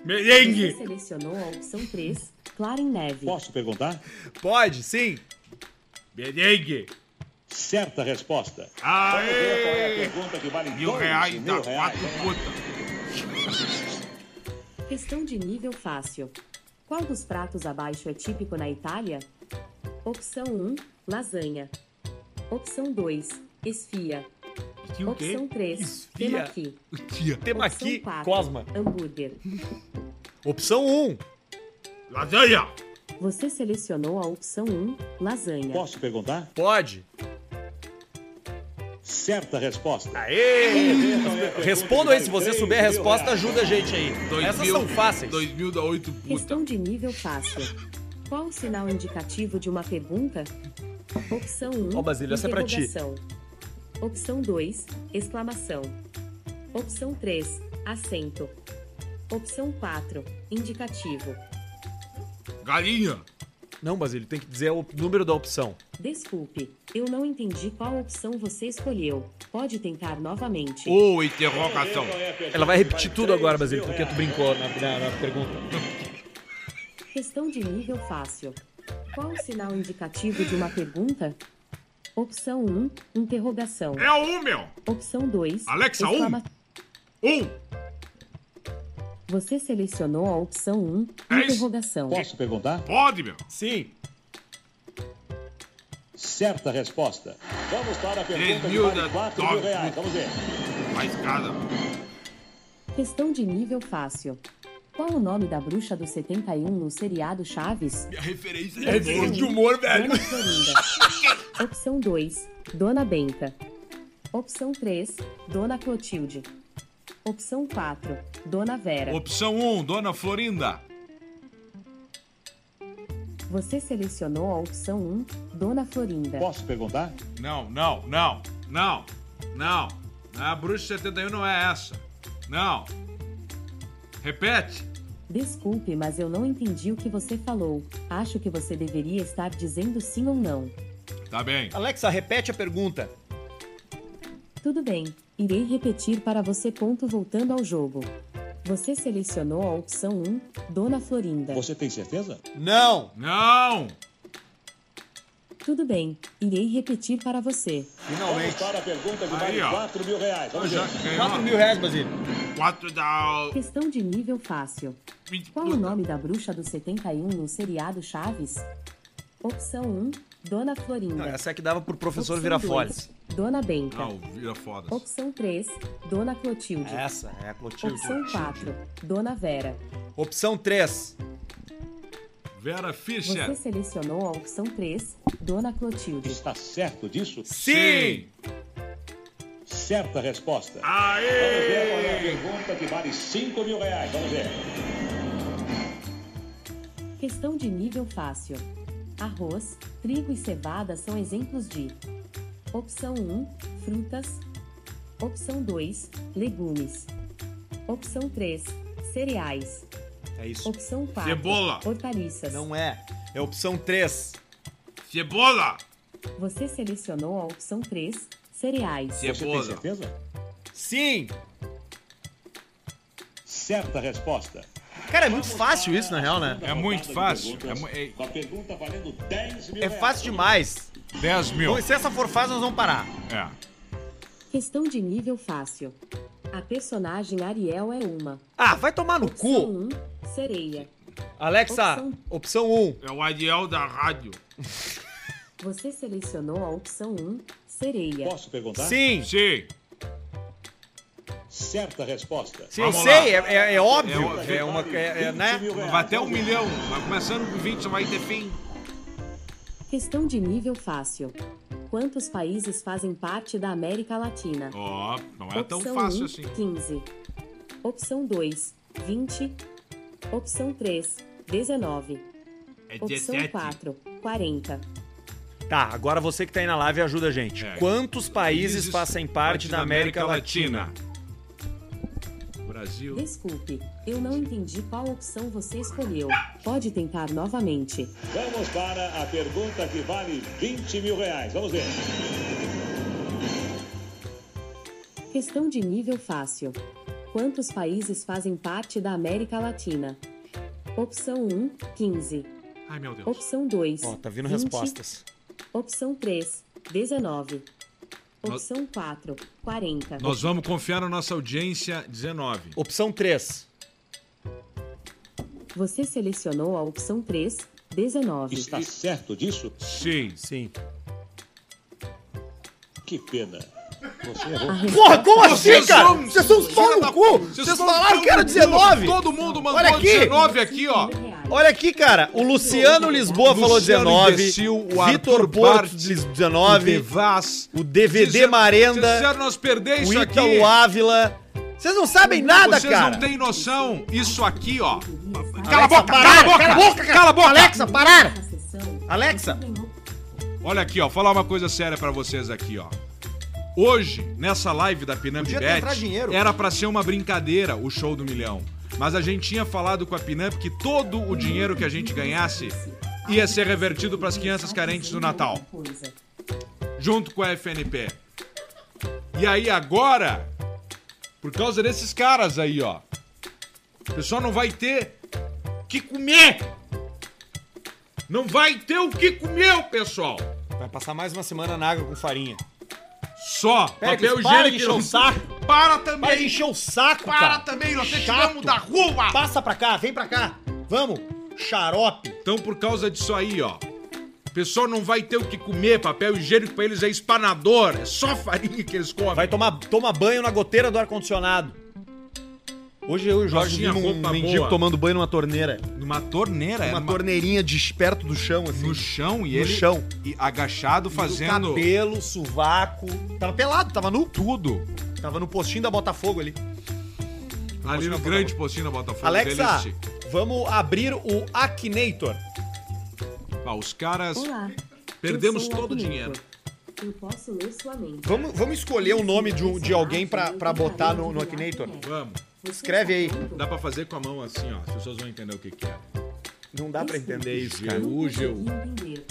Merengue. selecionou a opção 3, Clara em Neve. Posso perguntar? Pode, sim. Merengue. Certa resposta. Vamos ver qual é a Aê! pergunta que vale Mil dois reais mil dá reais. quatro putas. Questão de nível fácil. Qual dos pratos abaixo é típico na Itália? Opção 1, lasanha. Opção 2, esfia. Que o quê? Opção 3, Esfia. temaki. Tia. Tema Opção aqui, 4, Cosma. hambúrguer. Opção 1. Lasanha. Você selecionou a opção 1, lasanha. Posso perguntar? Pode. Certa resposta. Aê! Responda aí, se você souber a resposta, ajuda a gente aí. Dois Essas mil, são fáceis. Dois mil dá oito putas. Questão de nível fácil. Qual o sinal indicativo de uma pergunta? Opção 1. Ó, Basílio, essa é pra ti. interrogação. Opção 2, exclamação. Opção 3, acento. Opção 4, indicativo. Galinha. Não, Basílio, tem que dizer o número da opção. Desculpe, eu não entendi qual opção você escolheu. Pode tentar novamente. Ou interrogação. A pergunta Ela vai repetir tudo agora, Basílio, porque tu brincou na, na- na pergunta. Questão de nível fácil. Qual o sinal indicativo de uma pergunta? Opção 1, interrogação. É um, meu. Opção 2, Alexa, um. exclama- Um. Você selecionou a opção 1, É isso. interrogação. Posso perguntar? Pode, meu. Sim. Certa resposta. Vamos para a pergunta que mil vale da- 4 mil reais. Vamos ver. Mais cada. Questão de nível fácil. Qual o nome da bruxa do 71 no seriado Chaves? Minha referência é filme de um, humor, velho. Dona Florinda. Opção 2, Dona Benta. Opção 3, Dona Clotilde. Opção 4, Dona Vera. Opção 1, Dona Florinda. Você selecionou a opção 1, Dona Florinda. Posso perguntar? Não, não, não, não, não. A bruxa 71 não é essa. Não. Repete. Desculpe, mas eu não entendi o que você falou. Acho que você deveria estar dizendo sim ou não. Tá bem. Alexa, repete a pergunta. Tudo bem, irei repetir para você. Ponto voltando ao jogo. Você selecionou a opção 1, Dona Florinda. Você tem certeza? Não. Não. Tudo bem, irei repetir para você. Vamos Finalmente. para a pergunta que Aí, vale ó. 4 mil reais. Vamos Já ver. ganhou. 4 mil reais, Basílio. Quatro dá Questão de nível fácil. vinte Qual o nome da bruxa do 71 no seriado Chaves? Opção 1, Dona Florinda. Não, essa é que dava pro professor Opção Virafolhas. 2, Dona Benta. Não, vira foda. Opção 3, Dona Clotilde. Essa é a Clotilde. Opção 4, Dona Vera. Opção 3. Vera Fischer. Você selecionou a opção 3, Dona Clotilde. Está certo disso? Sim. Certa resposta. Vamos ver qual é a Aê! pergunta que vale 5 mil reais. Vamos ver. Questão de nível fácil. Arroz, trigo e cevada são exemplos de Opção 1, frutas. Opção 2, legumes. Opção 3, cereais. É isso. Opção 4, Cebola. hortaliças. Não é. É opção 3. Cebola. Você selecionou a opção 3, cereais. Você tem Cebola. certeza? Sim. Certa resposta. Cara, é muito fácil isso, na real, né? É muito fácil. É, é Com a pergunta valendo 10 mil É fácil demais. 10 mil. Bom, Se essa for fácil, nós vamos parar. É. Questão de nível fácil. A personagem Ariel é uma. Ah, vai tomar no Opção cu. 1, sereia. Alexa, Opção- opção 1. É o Ariel da rádio. Você selecionou a opção 1, sereia. Posso perguntar? Sim. Sim. Certa resposta. Sim, eu Vamos sei, é, é- é óbvio. É É, uma. É, é, né? Vai até um milhão. Vai começando com 20, vai ter fim. Questão de nível fácil. Quantos países fazem parte da América Latina? Ó, não é tão Opção fácil 1, assim. 15. Opção 2, 20. Opção 3, 19. É Opção 17. 4, 40. Tá, agora você que tá aí na live ajuda a gente. É. Quantos países fazem parte da América Latina? Brasil. Desculpe, eu não entendi qual opção você escolheu. Pode tentar novamente. Vamos para a pergunta que vale 20 mil reais. Vamos ver. Questão de nível fácil. Quantos países fazem parte da América Latina? Opção 1, 15. Ai, meu Deus. Opção 2, Ó, tá vindo 20. respostas. Opção 3, 19. Opção 4, 40. Nós vamos confiar na nossa audiência 19. Opção 3. Você selecionou a opção 3, 19. Está certo disso? Sim. Sim. Que pena. Porra, como assim, Vocês cara? são- Vocês são uns pau no cu! Vocês Vocês falaram que era no cu. 19! Todo mundo mandou Olha aqui. 19 aqui, ó. Olha aqui, cara. O Luciano Lisboa falou Luciano 19. Imbecil, o Vitor Porto Bart, diz O 19. Devaz. O DVD Vocês- Marenda. Vocês nós perder O isso aqui. Ítalo Ávila. Vocês não sabem nada, Vocês cara. não têm noção. Isso aqui, ó. Cala a boca, cala a boca, cala a boca, Cala a boca. Alexa, parar! Alexa. Olha aqui, ó. Falar uma coisa séria pra vocês aqui, ó. Hoje, nessa live da Pinamp Bet, era pra ser uma brincadeira o show do milhão. Mas a gente tinha falado com a Pinamp que todo o dinheiro que a gente ganhasse ia ser revertido pras crianças carentes do Natal, junto com a FNP. E aí agora, por causa desses caras aí, ó, o pessoal não vai ter que comer. Não vai ter o que comer, pessoal. Vai passar mais uma semana na água com farinha. Só Pera, papel higiênico. encher o saco. Para Para de também. encher o saco, Para cara. também, nós Chato. tiramos da rua. Passa pra cá, vem pra cá. Vamos. Xarope. Então, por causa disso aí, ó. O pessoal não vai ter o que comer, papel higiênico pra eles é espanador, é só farinha que eles comem. Vai tomar toma banho na goteira do ar-condicionado. Hoje eu e o Jorge Tinha vimos um roupa mendigo boa. tomando banho numa torneira. Numa torneira, Uma era torneirinha desperto do chão, assim. no chão e No ele chão. e agachado fazendo Cabelo, sovaco. Tava pelado, tava nu. tudo. Tava no postinho da Botafogo ali. Ali no grande postinho da Botafogo. Alexa, vamos abrir o Akinator. Ah, os caras Olá. perdemos eu sou o todo o dinheiro. Eu posso ler sua mente. Vamos, vamos escolher o nome de, um- de alguém pra, pra botar no, no Akinator? Vamos. Escreve aí. Dá pra fazer com a mão assim, ó. As pessoas vão entender o que que é. Não dá pra entender isso, cara. Geu, geu.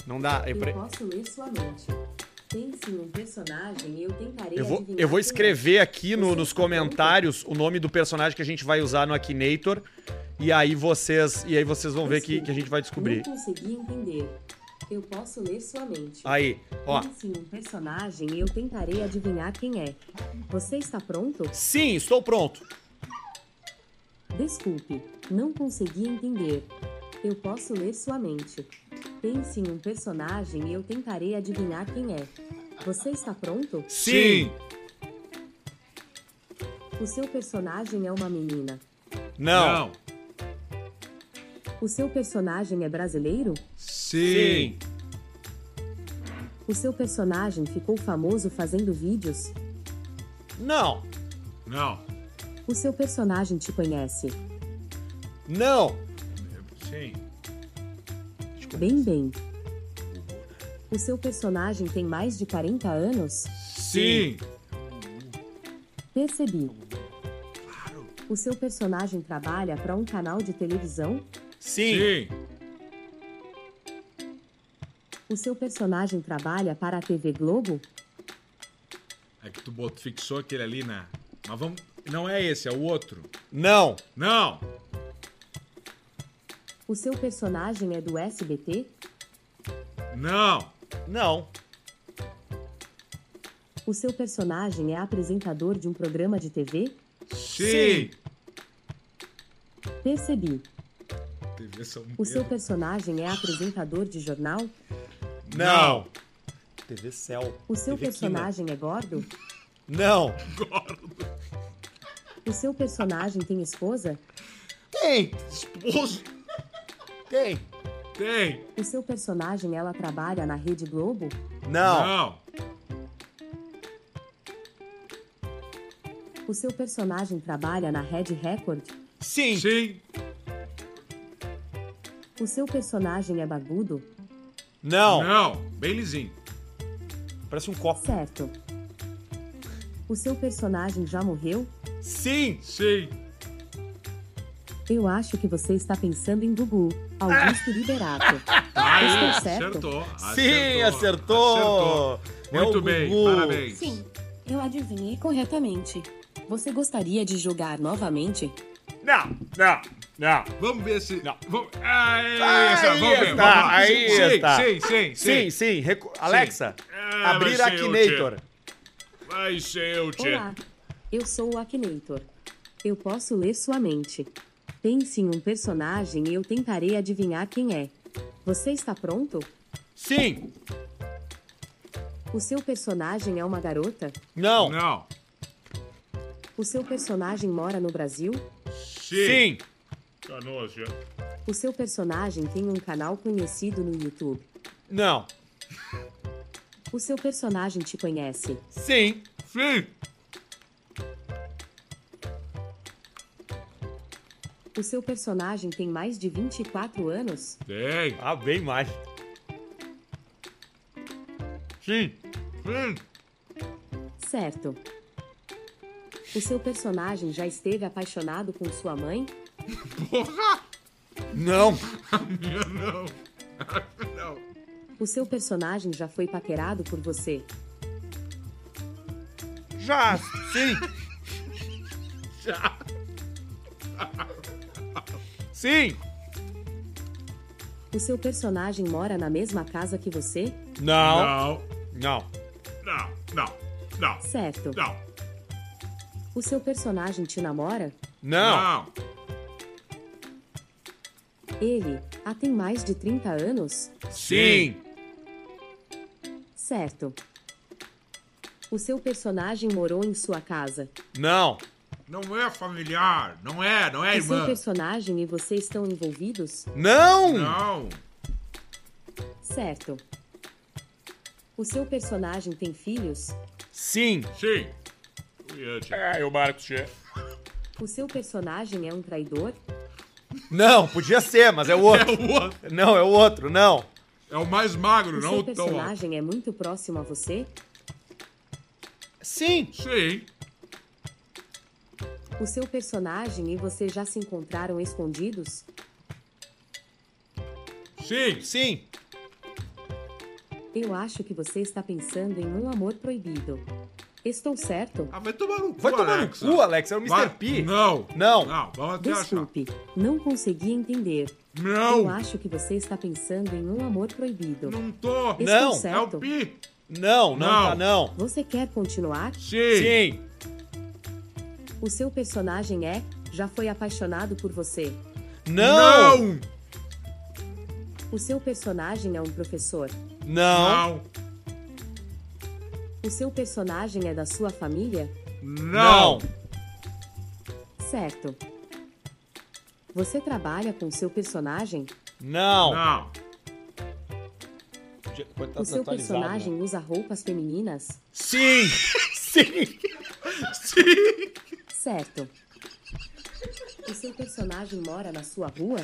Não dá. Eu, Eu pre- posso ler sua mente. Pense em um personagem e eu tentarei eu vou, eu vou é. escrever aqui no- nos comentários o nome do personagem que a gente vai usar no Akinator. E aí vocês, e aí vocês vão ver que, que a gente vai descobrir. Não consegui entender. Eu posso ler sua mente. Aí, ó. Pense em um personagem e eu tentarei adivinhar quem é. Você está pronto? Sim, estou pronto. Desculpe, não consegui entender. Eu posso ler sua mente. Pense em um personagem e eu tentarei adivinhar quem é. Você está pronto? Sim. O seu personagem é uma menina. Não. O seu personagem é brasileiro? Sim. O seu personagem ficou famoso fazendo vídeos? Não. Não. O seu personagem te conhece? Não. Sim. Bem, bem. O seu personagem tem mais de 40 anos? Sim. Percebi. O seu personagem trabalha para um canal de televisão? Sim. Sim. O seu personagem trabalha para a TV Globo? É que tu bot- fixou aquele ali, né? Mas vamos. Não é esse, é o outro. Não. Não. O seu personagem é do SBT? Não. Não. O seu personagem é apresentador de um programa de TV? Sim. Percebi. TV São O seu personagem é apresentador de jornal? Não. TV Cell. O seu TV personagem é gordo? Não. O seu personagem tem esposa? Tem. Esposo. Tem. Tem. O seu personagem ela trabalha na Rede Globo? Não. Não. O seu personagem trabalha na Red Record? Sim. Sim. O seu personagem é barbudo? Não. Não. Bem lisinho. Parece um copo. Certo. O seu personagem já morreu? Sim. Sim. Eu acho que você está pensando em Gugu, Augusto Liberato. Aí, Estou certo? acertou. Sim, acertou. Acertou. É Muito bem, Gugu. parabéns. Sim, eu adivinhei corretamente. Você gostaria de jogar novamente? Não, não, não. Vamos ver se. Não. Vamos... Aí, Aí está, vamos ver. vamos lá. aí sim, está. Sim, sim, sim. Sim, sim. recu- Alexa, Ah, abrir vai ser Akinator. Vai ser eu, tchê. Olá, eu sou o Akinator. Eu posso ler sua mente. Pense em um personagem e eu tentarei adivinhar quem é. Você está pronto? Sim. O seu personagem é uma garota? Não. Não. O seu personagem mora no Brasil? Sim. Sim. Canoja. O seu personagem tem um canal conhecido no YouTube? Não. O seu personagem te conhece? Sim. Sim. O seu personagem tem mais de 24 anos? Tem. Ah, bem mais. Sim. Sim. Certo. O seu personagem já esteve apaixonado com sua mãe? Porra! Não. Não. Não. O seu personagem já foi paquerado por você? Já. Sim. Sim. O seu personagem mora na mesma casa que você? Não. Não. Não. Não. Não. Não. Certo. Não. O seu personagem te namora? Não. Não. Ele ah, tem mais de 30 anos? Sim. Certo. O seu personagem morou em sua casa? Não. Não é familiar. Não é. Não é o seu irmã. personagem e você estão envolvidos? Não. Não. Certo. O seu personagem tem filhos? Sim. Sim. Eu. É, o Marcos Che. O seu personagem é um traidor? Não, podia ser, mas é o outro. É o outro. Não, é o outro, não. É o mais magro, O não seu o tão alto. personagem é muito próximo a você? Sim. Sim. O seu personagem e você já se encontraram escondidos? Sim. Sim. Eu acho que você está pensando em um amor proibido. Estou certo? Ah, vai tomar no cu, Vai tomar no cu, Alex. É o Mr. Vai- P. Não. Não. Não. Vamos até achar. Desculpe, não consegui entender. Eu Não. acho que você está pensando em um amor proibido. Não tô. Estou Não, é o É o certo? Pi. Não, não, Não. tá não. Você quer continuar? Sim. Sim. O seu personagem é já foi apaixonado por você. Não. Não. O seu personagem é um professor. Não. Não. O seu personagem é da sua família? Não. Certo. Você trabalha com seu personagem? Não. Não. O seu atualizado, personagem né? usa roupas femininas? Sim. Sim. Certo. O seu personagem mora na sua rua?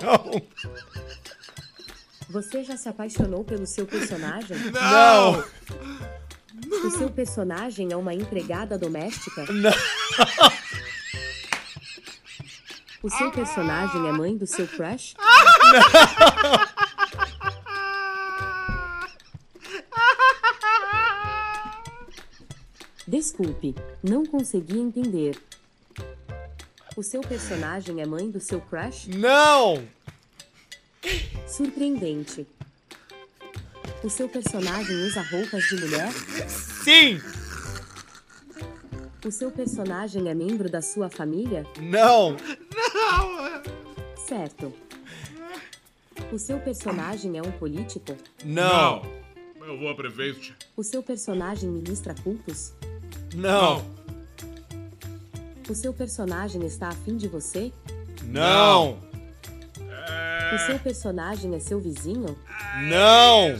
Não. Você já se apaixonou pelo seu personagem? Não. O seu personagem é uma empregada doméstica? Não. O seu personagem é mãe do seu crush? Desculpe, não consegui entender. O seu personagem é mãe do seu crush? Não. Surpreendente. O seu personagem usa roupas de mulher? Sim. O seu personagem é membro da sua família? Não. Certo. O seu personagem é um político? Não. Eu vou a prefeito. O seu personagem ministra cultos? Não. O seu personagem está afim de você? Não. O seu personagem é seu vizinho? Não.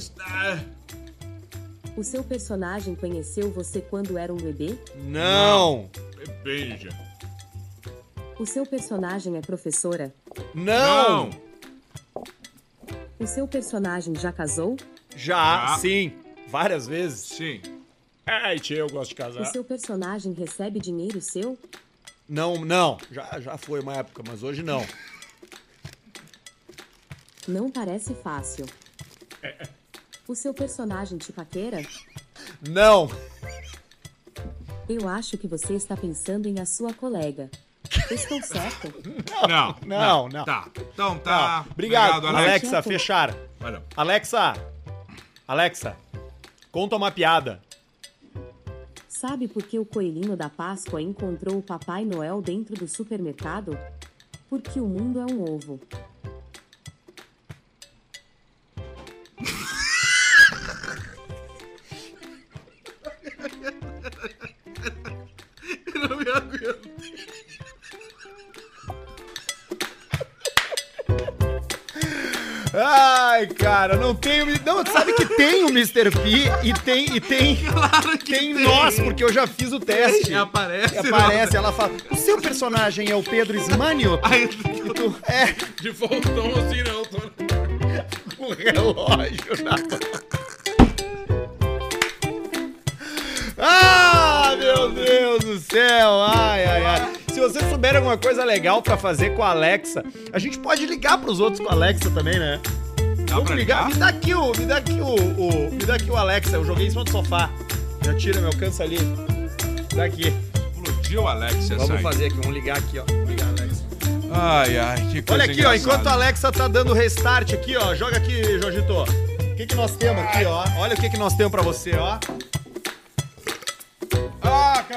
O seu personagem conheceu você quando era um bebê? Não. Depende. O seu personagem é professora? Não. O seu personagem já casou? Já, Já. sim. Várias vezes. Sim. Ai, tia, eu gosto de O casar. seu personagem recebe dinheiro seu? Não, não. Já, já foi uma época, mas hoje não. Não parece fácil. O seu personagem te paquera? Não. Eu acho que você está pensando em a sua colega. Estou certo? Não, não, não. Tá. Então tá. Tá. Obrigado, Alex. Alexa, Alex. fechar. Valeu. Alexa, Alexa, conta uma piada. Sabe por que o coelhinho da Páscoa encontrou o Papai Noel dentro do supermercado? Porque o mundo é um ovo. Ai, cara, não tem. o- Não, sabe que tem o Mr. P e tem. E tem Claro que tem nós, porque eu já fiz o teste. Aparece. Aparece, ela fala: O seu personagem é o Pedro Smanio? Aí, E tu, é, de voltão assim, não. Tô... o relógio na mão. Ah, meu Deus do céu! Ai, ai, ai. Se vocês souberem alguma coisa legal pra fazer com a Alexa, a gente pode ligar pros outros com a Alexa também, né? Dá Vamos ligar? ligar? Me dá aqui o. Me dá aqui o, o- Me dá aqui o Alexa. Eu joguei em cima do sofá. Já tira, me alcança ali. Dá aqui. Explodiu a Alexia Vamos sai. fazer aqui, vamos ligar aqui, ó. Vamos ligar, Alexa. Ai, ai, que coisa Olha aqui, ó, engraçada. enquanto a Alexa tá dando restart aqui, ó. Joga aqui, Jorgito. O que, que nós temos aqui, ó? Olha o que, que nós temos pra você, ó.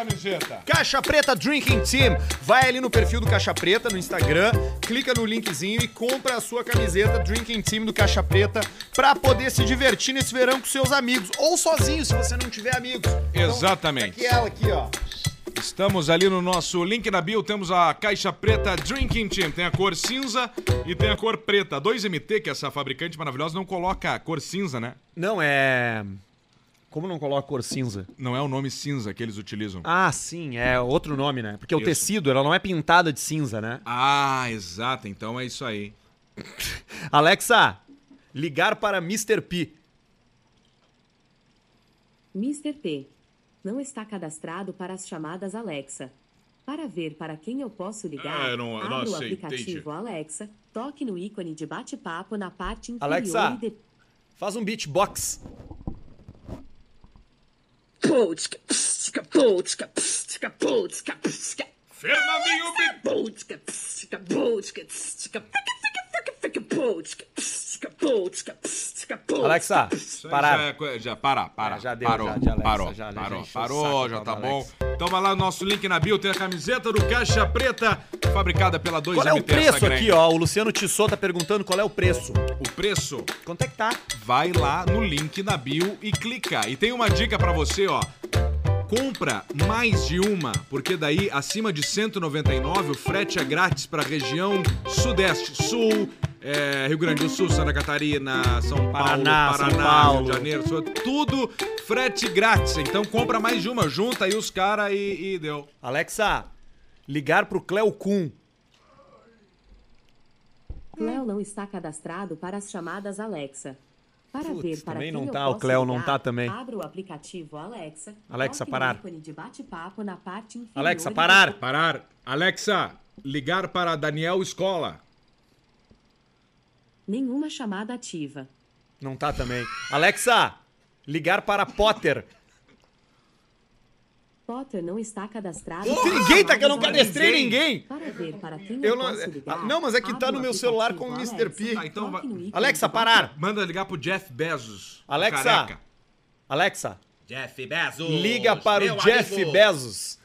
Camiseta. Caixa Preta Drinking Team. Vai ali no perfil do Caixa Preta no Instagram, clica no linkzinho e compra a sua camiseta Drinking Team do Caixa Preta pra poder se divertir nesse verão com seus amigos. Ou sozinho, se você não tiver amigos. Então, Exatamente. Aqui ela aqui, ó. Estamos ali no nosso link na bio, temos a caixa preta Drinking Team. Tem a cor cinza e tem a cor preta. A 2MT, que é essa fabricante maravilhosa, não coloca a cor cinza, né? Não, é... Como não coloca cor cinza? Não é o nome cinza que eles utilizam. Ah, sim, é outro nome, né? Porque o Isso. tecido, ela não é pintada de cinza, né? Ah, exato. Então é isso aí. Alexa, ligar para Mr. P. Mr. P. Não está cadastrado para as chamadas Alexa. Para ver para quem eu posso ligar, Ah, eu não- eu não abra o aplicativo Alexa, toque no ícone de bate-papo na parte inferior Alexa. e de... Faz um beatbox. Polska, pska, polska, pska, polska, pska, Fernandinho polska, pska, polska, pska, polska, pska, polska, pska, polska. Alexa, parar. Já, é já para, para. É, já deu, parou, já, de Alexa, parou, já, já parou, parou, já tá tal bom. Então vai lá no nosso link na bio, tem a camiseta do Caixa Preta, fabricada pela 2MT. Qual é o preço aqui, ó? O Luciano Tissot tá perguntando qual é o preço. O preço Quanto é que tá? vai lá no link na bio e clica. E tem uma dica pra você, ó. Compra mais de uma, porque daí acima de 199 o frete é grátis pra região Sudeste, Sul, é, Rio Grande do Sul, Santa Catarina, São Paulo, Paraná, Paraná, São Paulo. Rio de Janeiro, tudo frete grátis. Então compra mais de uma, junta aí os caras e, e deu. Alexa, ligar pro Cleo Kuhn. Cleo não está cadastrado para as chamadas Alexa. Para Putz, ver para também quem não eu tá, o Cleo não ligar, tá também. Abra o aplicativo Alexa. Alexa, parar. Alexa, parar. Parar. Alexa, ligar para Daniel Escola. Nenhuma chamada ativa. Não tá também. Alexa, ligar para Potter. Potter não está cadastrado. Não as ninguém, tá que eu não cadastrei ninguém. Para ver para quem Eu não- posso ligar. Ah, não, mas é que tá no o meu celular com o Mr. P. Ah, então vai- Alexa, parar. Manda ligar pro Jeff Bezos. Alexa. careca. Alexa, Jeff Bezos. liga para o Jeff Bezos.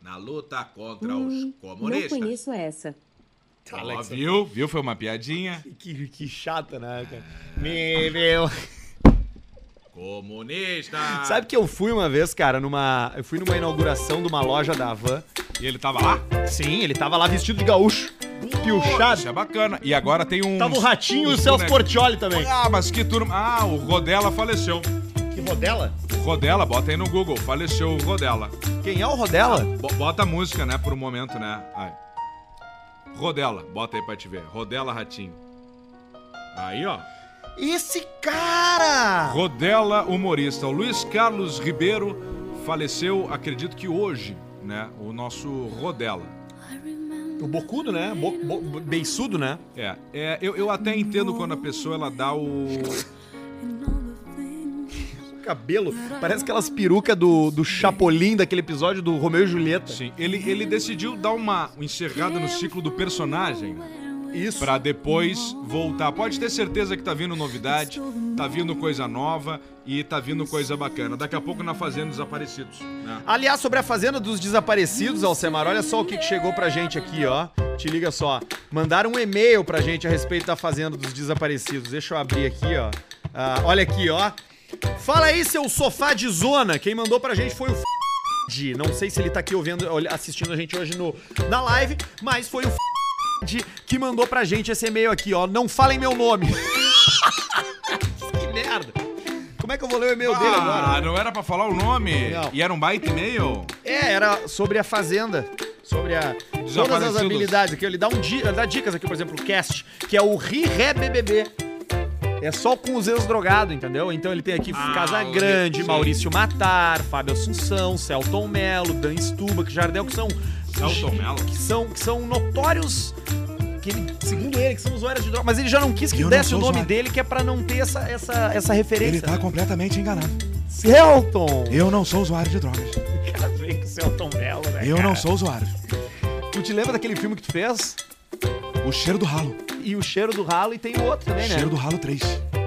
Na luta contra Hum, os não comunistas. conheço essa. Ó, viu? Viu? Foi uma piadinha. Que, que chata, né, cara? Me, meu. Comunista. Sabe que eu fui uma vez, cara, numa. Eu fui numa inauguração de uma loja da Havan. E ele tava lá? Sim, ele tava lá vestido de gaúcho. Isso Piochado. é bacana. E agora tem um. Tava o Ratinho e o Celso Portioli também. Ah, mas que turma. Ah, o Rodela faleceu. Que rodela? Rodela, bota aí no Google. Faleceu o Rodela. Quem é o Rodela? Bo- Bota a música, né, por um momento, né? Ai. Rodela, bota aí pra te ver. Rodela Ratinho. Aí, ó. Esse cara! Rodela humorista. O Luiz Carlos Ribeiro faleceu, acredito que hoje, né? O nosso Rodela. O bocudo, né? Bo, bo, beiçudo, né? É, é eu, eu até entendo quando a pessoa ela dá o. cabelo. Parece aquelas perucas do, do Chapolin, daquele episódio do Romeu e Julieta. Sim, ele, ele decidiu dar uma encerrada no ciclo do personagem Isso. pra depois voltar. Pode ter certeza que tá vindo novidade, tá vindo coisa nova e tá vindo coisa bacana. Daqui a pouco na Fazenda Desaparecidos. né? Aliás, sobre a Fazenda dos Desaparecidos, Alcemar, olha só o que, que chegou pra gente aqui, ó. Te liga só. Mandaram um e-mail pra gente a respeito da Fazenda dos Desaparecidos. Deixa eu abrir aqui, ó. Ah, olha aqui, ó. Fala aí, seu sofá de zona. Quem mandou pra gente foi o F... de. Não sei se ele tá aqui ouvindo, assistindo a gente hoje no, na live, mas foi o F... de que mandou pra gente esse e-mail aqui, ó. Não falem meu nome. que merda. Como é que eu vou ler o e-mail dele agora? Ah, não era pra falar o nome? Não. E era um baita e-mail? É, era sobre a fazenda. Sobre a. Todas as habilidades aqui. Ele dá, um ele dá dicas aqui, por exemplo, o cast, que é o Ri Ré BBB. É só com os ex-drogados, entendeu? Então ele tem aqui Ah, Casa Grande, sim. Maurício Matar, Fábio Assunção, Celton Mello, Dan Stubach, Jardel, que são. Celton Mello? Que são, que são notórios. Que ele, segundo ele, que são usuários de droga. Mas ele já não quis que Eu desse o nome usuário. dele, que é pra não ter essa, essa, essa referência. Ele tá completamente enganado. Celton! Eu não sou usuário de drogas. Cara, vem com o Celton Mello, né? Eu cara? não sou usuário. Tu te lembra daquele filme que tu fez? O cheiro do ralo. E o cheiro do ralo e tem o outro também, né? Cheiro do ralo 3.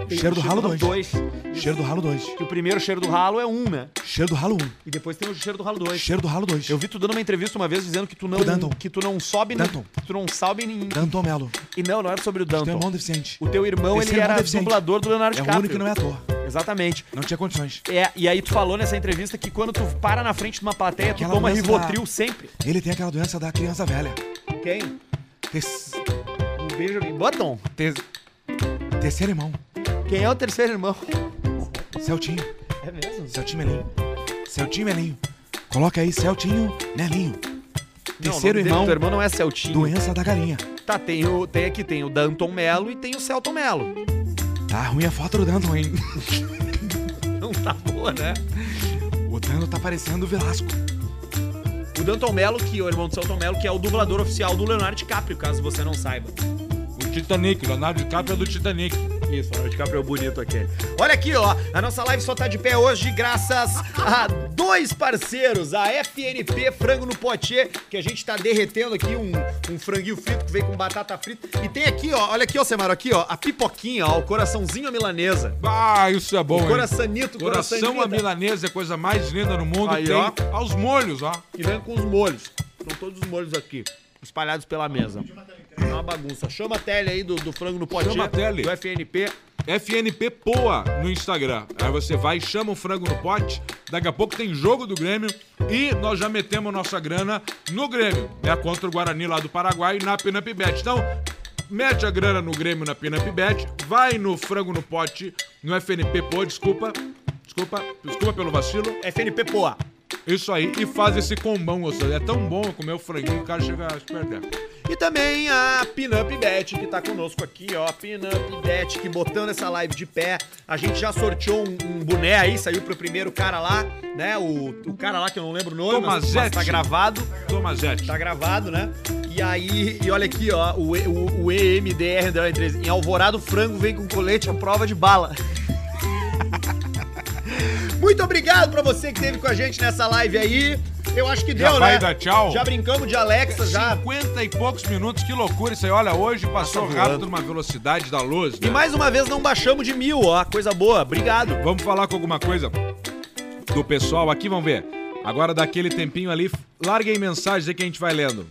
Tem Cheiro do ralo 2. dois. Cheiro do ralo 2. Que o primeiro cheiro do ralo é um, né? Cheiro do ralo 1. E depois tem o cheiro do ralo 2. Cheiro do ralo 2. Eu vi tu dando uma entrevista uma vez dizendo que tu não, que tu não sobe, no, Danton. que tu não sobe em... Danton Melo. E não, não era sobre o Tu um Danton. irmão deficiente. O teu irmão, ele Esse irmão era deficiente. dublador do Leonardo É o DiCaprio. único que não é ator. Exatamente. Não tinha condições. É, e aí tu falou nessa entrevista que quando tu para na frente de uma plateia, tu Aquela toma doença Rivotril da- sempre. Ele tem aquela doença da criança velha. Quem? Um beijo em Button. ter- Terceiro irmão. Quem é o terceiro irmão? Celtinho. É mesmo? Celtinho Melinho. Celtinho Melinho. Coloca aí, Celtinho Melinho. Terceiro não, irmão, irmão não é Celtinho. doença da galinha. Tá, tem, o, tem aqui, tem o Danton Mello e tem o Celton Mello. Tá ruim a foto do Danton, hein? Não tá boa, né? O Danton tá parecendo o Velasco. O Danton Mello, que é o irmão do Celton Mello, que é o dublador oficial do Leonardo DiCaprio, caso você não saiba. O Titanic, Leonardo DiCaprio é do Titanic. Isso, o DiCaprio é bonito aqui. Olha aqui, ó, a nossa live só tá de pé hoje graças a dois parceiros, a FNP Frango no Potier, que a gente tá derretendo aqui um, um franguinho frito que veio com batata frita. E tem aqui, ó, olha aqui, ó, Semaro, aqui, ó, a pipoquinha, ó, o coraçãozinho à milanesa. Ah, isso é bom, O hein? coraçanito, Coração coraçanita. à milanesa é a coisa mais linda no mundo. Aí, tem ó. aos molhos, ó. que vem com os molhos. São todos os molhos aqui, espalhados pela mesa. É uma bagunça. Chama a tele aí do, do frango no potinho. Chama a tele. Do FNP. FNP Poa no Instagram. Aí você vai, chama o frango no pote. Daqui a pouco tem jogo do Grêmio. E nós já metemos nossa grana no Grêmio, né? Contra o Guarani lá do Paraguai na Pinup Bet. Então, mete a grana no Grêmio na Pinup Bet. Vai no frango no pote, no FNP Poa, desculpa. Desculpa, desculpa pelo vacilo. FNP Poa. Isso aí, e faz esse combão gostoso. É tão bom comer o franguinho, o cara chega a se perder. E também a Pinup Bet, que tá conosco aqui, ó. Pinup Bet, que botando essa live de pé. A gente já sorteou um, um boné aí, saiu pro primeiro cara lá, né? O, o cara lá que eu não lembro o nome, mas, mas Tomazete. tá gravado. Tomazete. Tá gravado, né? E aí, e olha aqui, ó, o, o, o EMDR 13. Em Alvorado, frango vem com colete à prova de bala. Muito obrigado pra você que esteve com a gente nessa live aí. Eu acho que Já deu, vai né? dar tchau? Já brincamos de Alexa, já. 50 e poucos minutos, que loucura isso aí. Olha, hoje passou Passa rápido numa velocidade da luz. E né? mais uma vez não baixamos de mil, ó. Coisa boa. Obrigado. Vamos falar com alguma coisa do pessoal aqui, vamos ver. Agora, daquele tempinho ali, larguem mensagens aí que a gente vai lendo.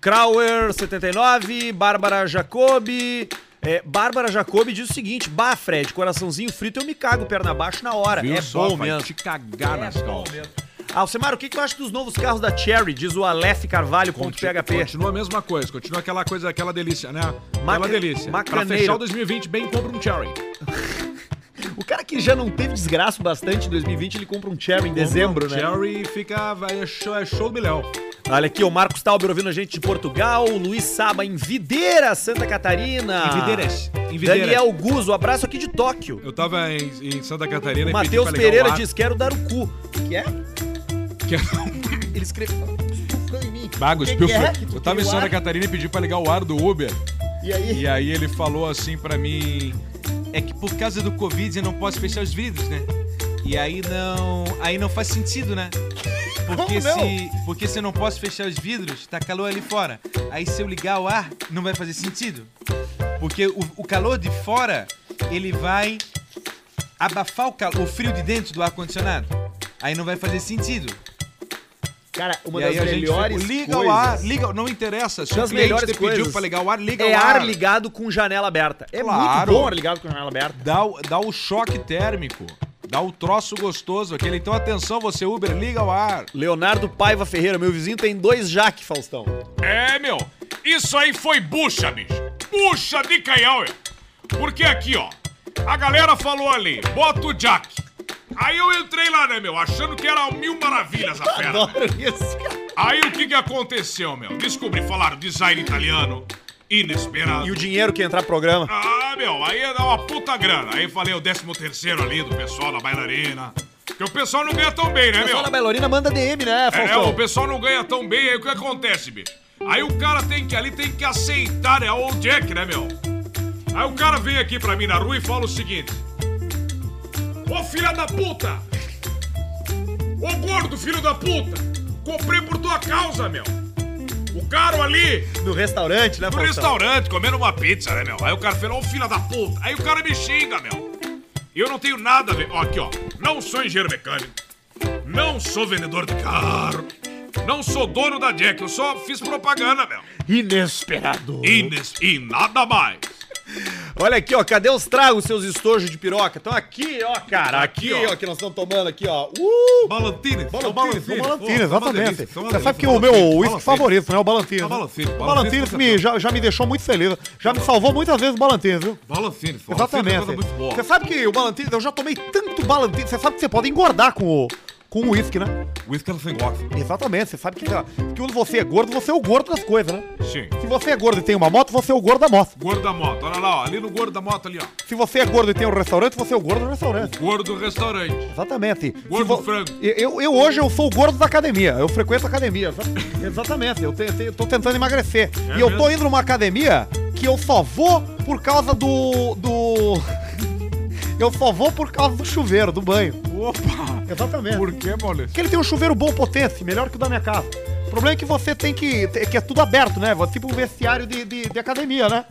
Krauer 79, Bárbara Jacobi. É, Bárbara Jacobi diz o seguinte: Bah, Fred, coraçãozinho frito, eu me cago perna abaixo na hora. Viu é só? bom mesmo. te cagar nas calças. Alcemar, o que, que tu acha dos novos carros da Cherry? Diz o Aleph Carvalho.php. Continua a mesma coisa, continua aquela coisa, aquela delícia, né? Maca- Aquela delícia. Pra macaneiro. fechar o 2020 bem, compra um cherry. O cara que já não teve desgraça bastante em 2020, ele compra um Cherry em dezembro, um né? Cherry fica, vai, é show, é show do milhão. Olha aqui, o Marcos Tauber ouvindo a gente de Portugal, o Luiz Saba em Videira, Santa Catarina. Em Videiras, em Videiras. Daniel Guzo, abraço aqui de Tóquio. Eu tava em, em Santa Catarina O Matheus Pereira diz: quero dar o cu. Que é? que- Ele escreveu. Estufando em mim. Bagos, Que que é? Eu tava em Santa ar? Catarina e pedi pra ligar o ar do Uber. E aí? E aí ele falou assim pra mim: É que por causa do Covid eu não posso fechar os vidros, né? E aí não. Aí não faz sentido, né? Porque se. Porque se eu não posso fechar os vidros, tá calor ali fora. Aí se eu ligar o ar, não vai fazer sentido. Porque o, o calor de fora, ele vai abafar o, cal- o frio de dentro do ar-condicionado. Aí não vai fazer sentido. Cara, uma e das gente melhores ficou, liga coisas o ar, liga, não interessa. Se Das o cliente melhores te pediu coisas pra ligar o ar, liga é o ar. ar ligado com janela aberta. É muito Claro. bom ar ligado com janela aberta. Dá, o- dá o choque térmico. Dá o troço gostoso aquele. Então atenção, você Uber, liga o ar. Leonardo Paiva Ferreira, meu vizinho, tem dois Jaque, Faustão. É, meu, isso aí foi bucha, bicho. Bucha de canhão. Porque aqui, ó, a galera falou ali, bota o Jack. Aí eu entrei lá, né, meu, achando que era mil maravilhas a fera. Adoro isso, cara. Aí o que que aconteceu, meu? Descobri, falaram design italiano, inesperado. E o dinheiro que ia entrar pro programa. Ah, meu, aí ia dar uma puta grana. Aí falei o décimo terceiro ali do pessoal da bailarina. Porque o pessoal não ganha tão bem, né, O meu? pessoal da bailarina manda DM, né, É, Faustão? o pessoal não ganha tão bem, aí o que acontece, bicho? Aí o cara tem que ali, tem que aceitar, né? O Jack, né, meu? Aí o cara vem aqui pra mim na rua e fala o seguinte: Ô filha da puta! Ô gordo, filho da puta! Comprei por tua causa, meu! O caro ali, No restaurante, né, no Faustão? restaurante, comendo uma pizza, né, meu? Aí o cara falou, ô filha da puta. Aí o cara me xinga, meu. E eu não tenho nada a ver. Ó, aqui, ó. Não sou engenheiro mecânico. Não sou vendedor de carro. Não sou dono da Jack. Eu só fiz propaganda, meu. Inesperado. Ines e nada mais. Olha aqui, ó, cadê os tragos, seus estojos de piroca? Estão aqui, ó, cara. Aqui, Aqui, ó. ó. que nós estamos tomando aqui, ó. Uh! Balantine. Balantines, o Balantines, exatamente. Você Você sabe que o meu uísque favorito, né? O Balantines. Né? Balantines, O Balantines, Balantines me, já, já me deixou muito feliz. Já me salvou muitas vezes o Balantines, viu? Balantine. Exatamente. Você sabe que o Balantines, eu já tomei tanto Balantines. Você sabe que você pode engordar com o com o uísque, né? Whisky ela sem gosto. Exatamente. Você sabe que, ó, que quando você é gordo, você é o gordo das coisas, né? Sim. Se você é gordo e tem uma moto, você é o gordo da moto. Gordo da moto. Olha lá, ó. Ali no gordo da moto ali, ó. Se você é gordo e tem um restaurante, você é o gordo do restaurante. Gordo do restaurante. Exatamente. Gordo Se frango. Eu, eu, eu hoje eu sou o gordo da academia. Eu frequento a academia. exa- Exatamente. Eu, te, eu tô tentando emagrecer. É e eu tô mesmo? indo numa academia que eu só vou por causa do. do. Eu só vou por causa do chuveiro, do banho. Opa! Exatamente. Por que, Maurício? Porque ele tem um chuveiro bom potência, melhor que o da minha casa. O problema é que você tem que. é que é tudo aberto, né? Tipo um vestiário de, de, de academia, né?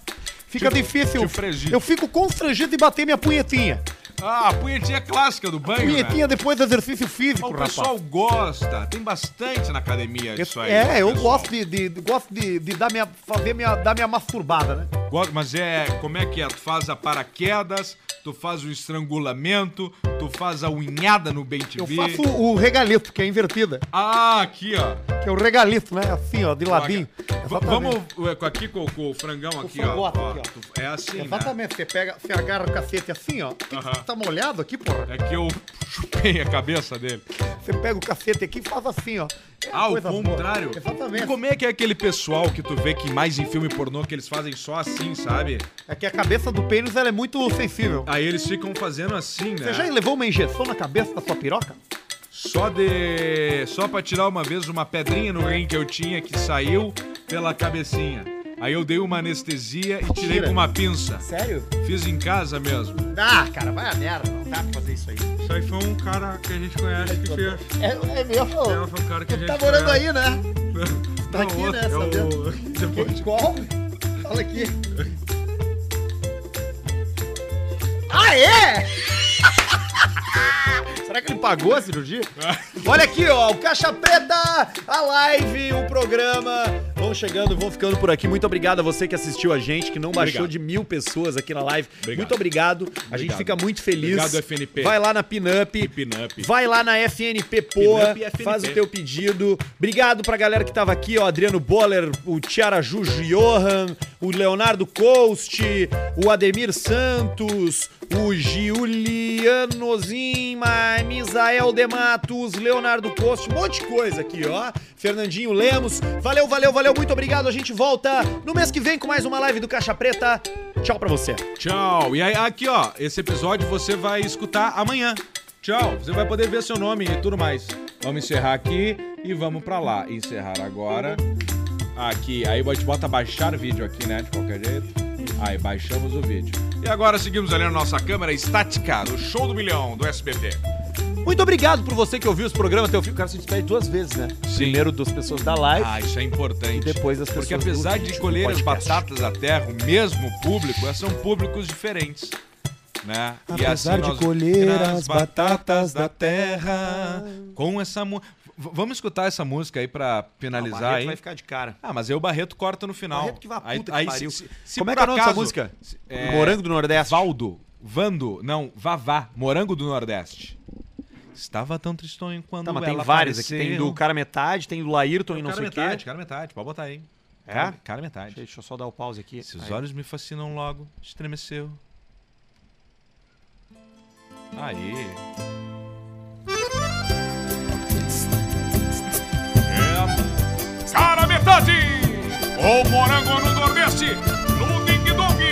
Fica Tipo- difícil. tipo eu fico constrangido de bater minha punhetinha. Ah, a punhetinha clássica do banho, Punhetinha né? depois do exercício físico, Mas o rapaz. pessoal gosta. Tem bastante na academia disso aí. é, né, eu pessoal? gosto de, de- gosto de, de dar minha, fazer minha, dar minha masturbada, né? Gosto, Mas é, como é que é? Tu faz a paraquedas, tu faz o estrangulamento, tu faz a unhada no bem Eu faço o regalito, que é invertida. Ah, aqui, ó. Que é o regalito, né? Assim, ó, de ladinho. Vamos aqui com, com o frangão aqui, ó. frangote ó. aqui, ó. É assim, né? Exatamente, você pega, você agarra o cacete assim, ó. Que- Aham. Tá molhado aqui, porra. É que eu chupei a cabeça dele. Você pega o cacete aqui e faz assim, ó. É Ah, o coisa boa. contrário. Exatamente. E como é que é aquele pessoal que tu vê que mais em filme pornô que eles fazem só assim, sabe? É que a cabeça do pênis ela é muito sensível. Aí eles ficam fazendo assim, né? Você já levou uma injeção na cabeça da sua piroca? Só de. Só pra tirar uma vez uma pedrinha no rim que eu tinha que saiu pela cabecinha. Aí eu dei uma anestesia e tirei Tira. com uma pinça. Sério? Fiz em casa mesmo. Ah, cara, vai a merda. Não dá pra fazer isso aí. Isso aí foi um cara que a gente conhece que fez. É, é mesmo? foi um cara que a gente tá morando conhece. aí, né? Tá aqui, né? é o- Sabendo. Depois. Qual? Fala aqui. Ah, é? Será que ele pagou a cirurgia? Olha aqui, ó, o Caixa Preta, a live, o programa. Vão chegando, vão ficando por aqui. Muito obrigado a você que assistiu a gente, que não baixou Obrigado. de mil pessoas aqui na live. Obrigado. Muito obrigado. A gente fica muito feliz. Obrigado, FNP. Vai lá na Pinup. Pinup. Vai lá na FNP Poa, FNP. faz o teu pedido. Obrigado pra galera que tava aqui, ó. Adriano Boller, o Tiara Juju Johan, o Leonardo Coast, o Ademir Santos, o Zima, Misael de Matos, Leonardo Coast, um monte de coisa aqui, ó. Fernandinho Lemos. Valeu, valeu, valeu, muito obrigado. A gente volta no mês que vem com mais uma live do Caixa Preta. Tchau pra você. Tchau. E aí, aqui, ó, esse episódio você vai escutar amanhã. Tchau. Você vai poder ver seu nome e tudo mais. Vamos encerrar aqui e vamos pra lá. Encerrar agora. Aqui. Aí a gente bota baixar vídeo aqui, né? De qualquer jeito. Aí, baixamos o vídeo. E agora seguimos ali na nossa câmera estática do Show do Milhão do SBT. Muito obrigado por você que ouviu esse programa até o fim. O cara se despede duas vezes, né? Sim. Primeiro das pessoas da live. Ah, isso é importante. E depois das Porque pessoas apesar do- de colher as batatas da terra, o mesmo público, são públicos diferentes. Né? Apesar de nós- colher as batatas da terra. Com essa música. Vamos escutar essa música aí pra Ah, o finalizar Barreto aí. vai ficar de cara. Ah, mas aí o Barreto corta no final. Barreto que vá, aí, que aí pariu. se- se Como é que é o nome dessa música? É, Morango do Nordeste. Valdo, Vando, não, Vavá, Morango do Nordeste. Estava tão tristonho quando Tá, mas ela tem vários aqui. apareceu. Tem do cara metade, tem do Laírton e não cara sei o metade, quê. cara metade, pode botar aí. É? Cara, cara metade. Deixa eu só dar o pause aqui. Seus Aí. olhos me fascinam logo, estremeceu. Aí. É. Metade! O morango no Nordeste, no Ding Dong!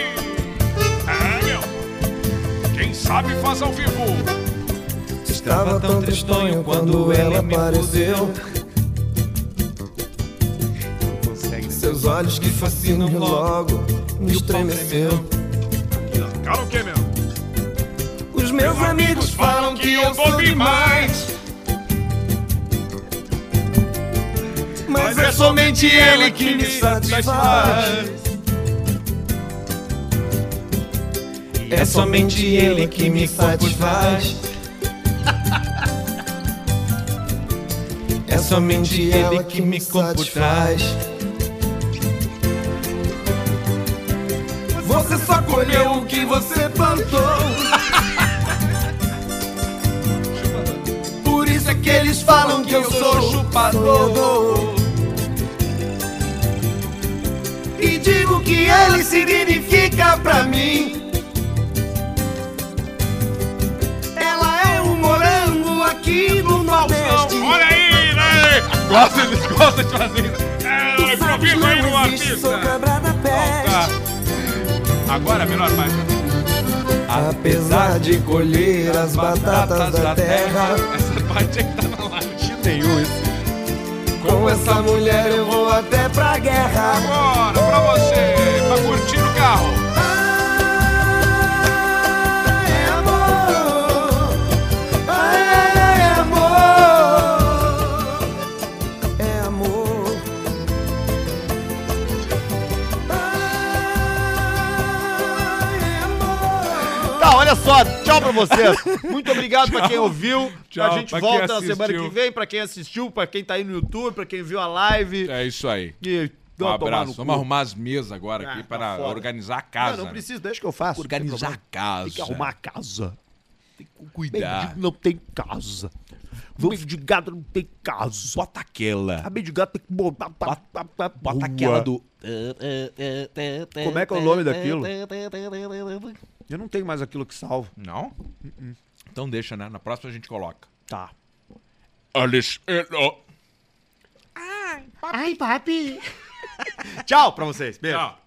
É, meu! Quem sabe faz ao vivo! Estava tão tristonho quando ela apareceu. Seus olhos que fascinam logo me estremeceu. Cara, o que, meu? Os meus amigos falam que eu sou demais. Mas é somente ele que me satisfaz. É somente ele que me satisfaz. É somente ele que me satisfaz. Você só colheu o que você plantou. Por isso é que eles falam que eu sou chupador. E digo que ele significa pra mim. Ela é um morango aqui no Nordeste. Olha aí, né? Gosta, eles gostam de fazer isso. É, improviso aí no artista. peste. Agora, melhor parte. Apesar de colher as batatas da terra, Essa parte é que tá na live. Nenhum isso. Com essa mulher eu vou até pra guerra. Agora, pra você, pra curtir no carro. É amor, é amor, é amor. É amor. Tá, olha só, tchau pra vocês. Muito obrigado pra quem ouviu. Tchau a gente pra volta na semana que vem, pra quem assistiu, pra quem tá aí no YouTube, pra quem viu a live. É isso aí. E Um Não, abraço. Vamos arrumar as mesas agora aqui Ah, tá para organizar a Não, casa. não né? precisa, deixa que eu faço. não tem Organizar a casa. Tem que arrumar a casa. Cuidar. Mendigo não tem casa. Vamos de gado não tem casa. Bota aquela. Sabe de gato tem que botar. Bota, Bota aquela do. Como é que é o nome daquilo? Eu não tenho mais aquilo que salvo. Não? Então deixa, né? Na próxima a gente coloca. Tá. Alex. é, ó. Tchau pra vocês. Beijo. Tchau.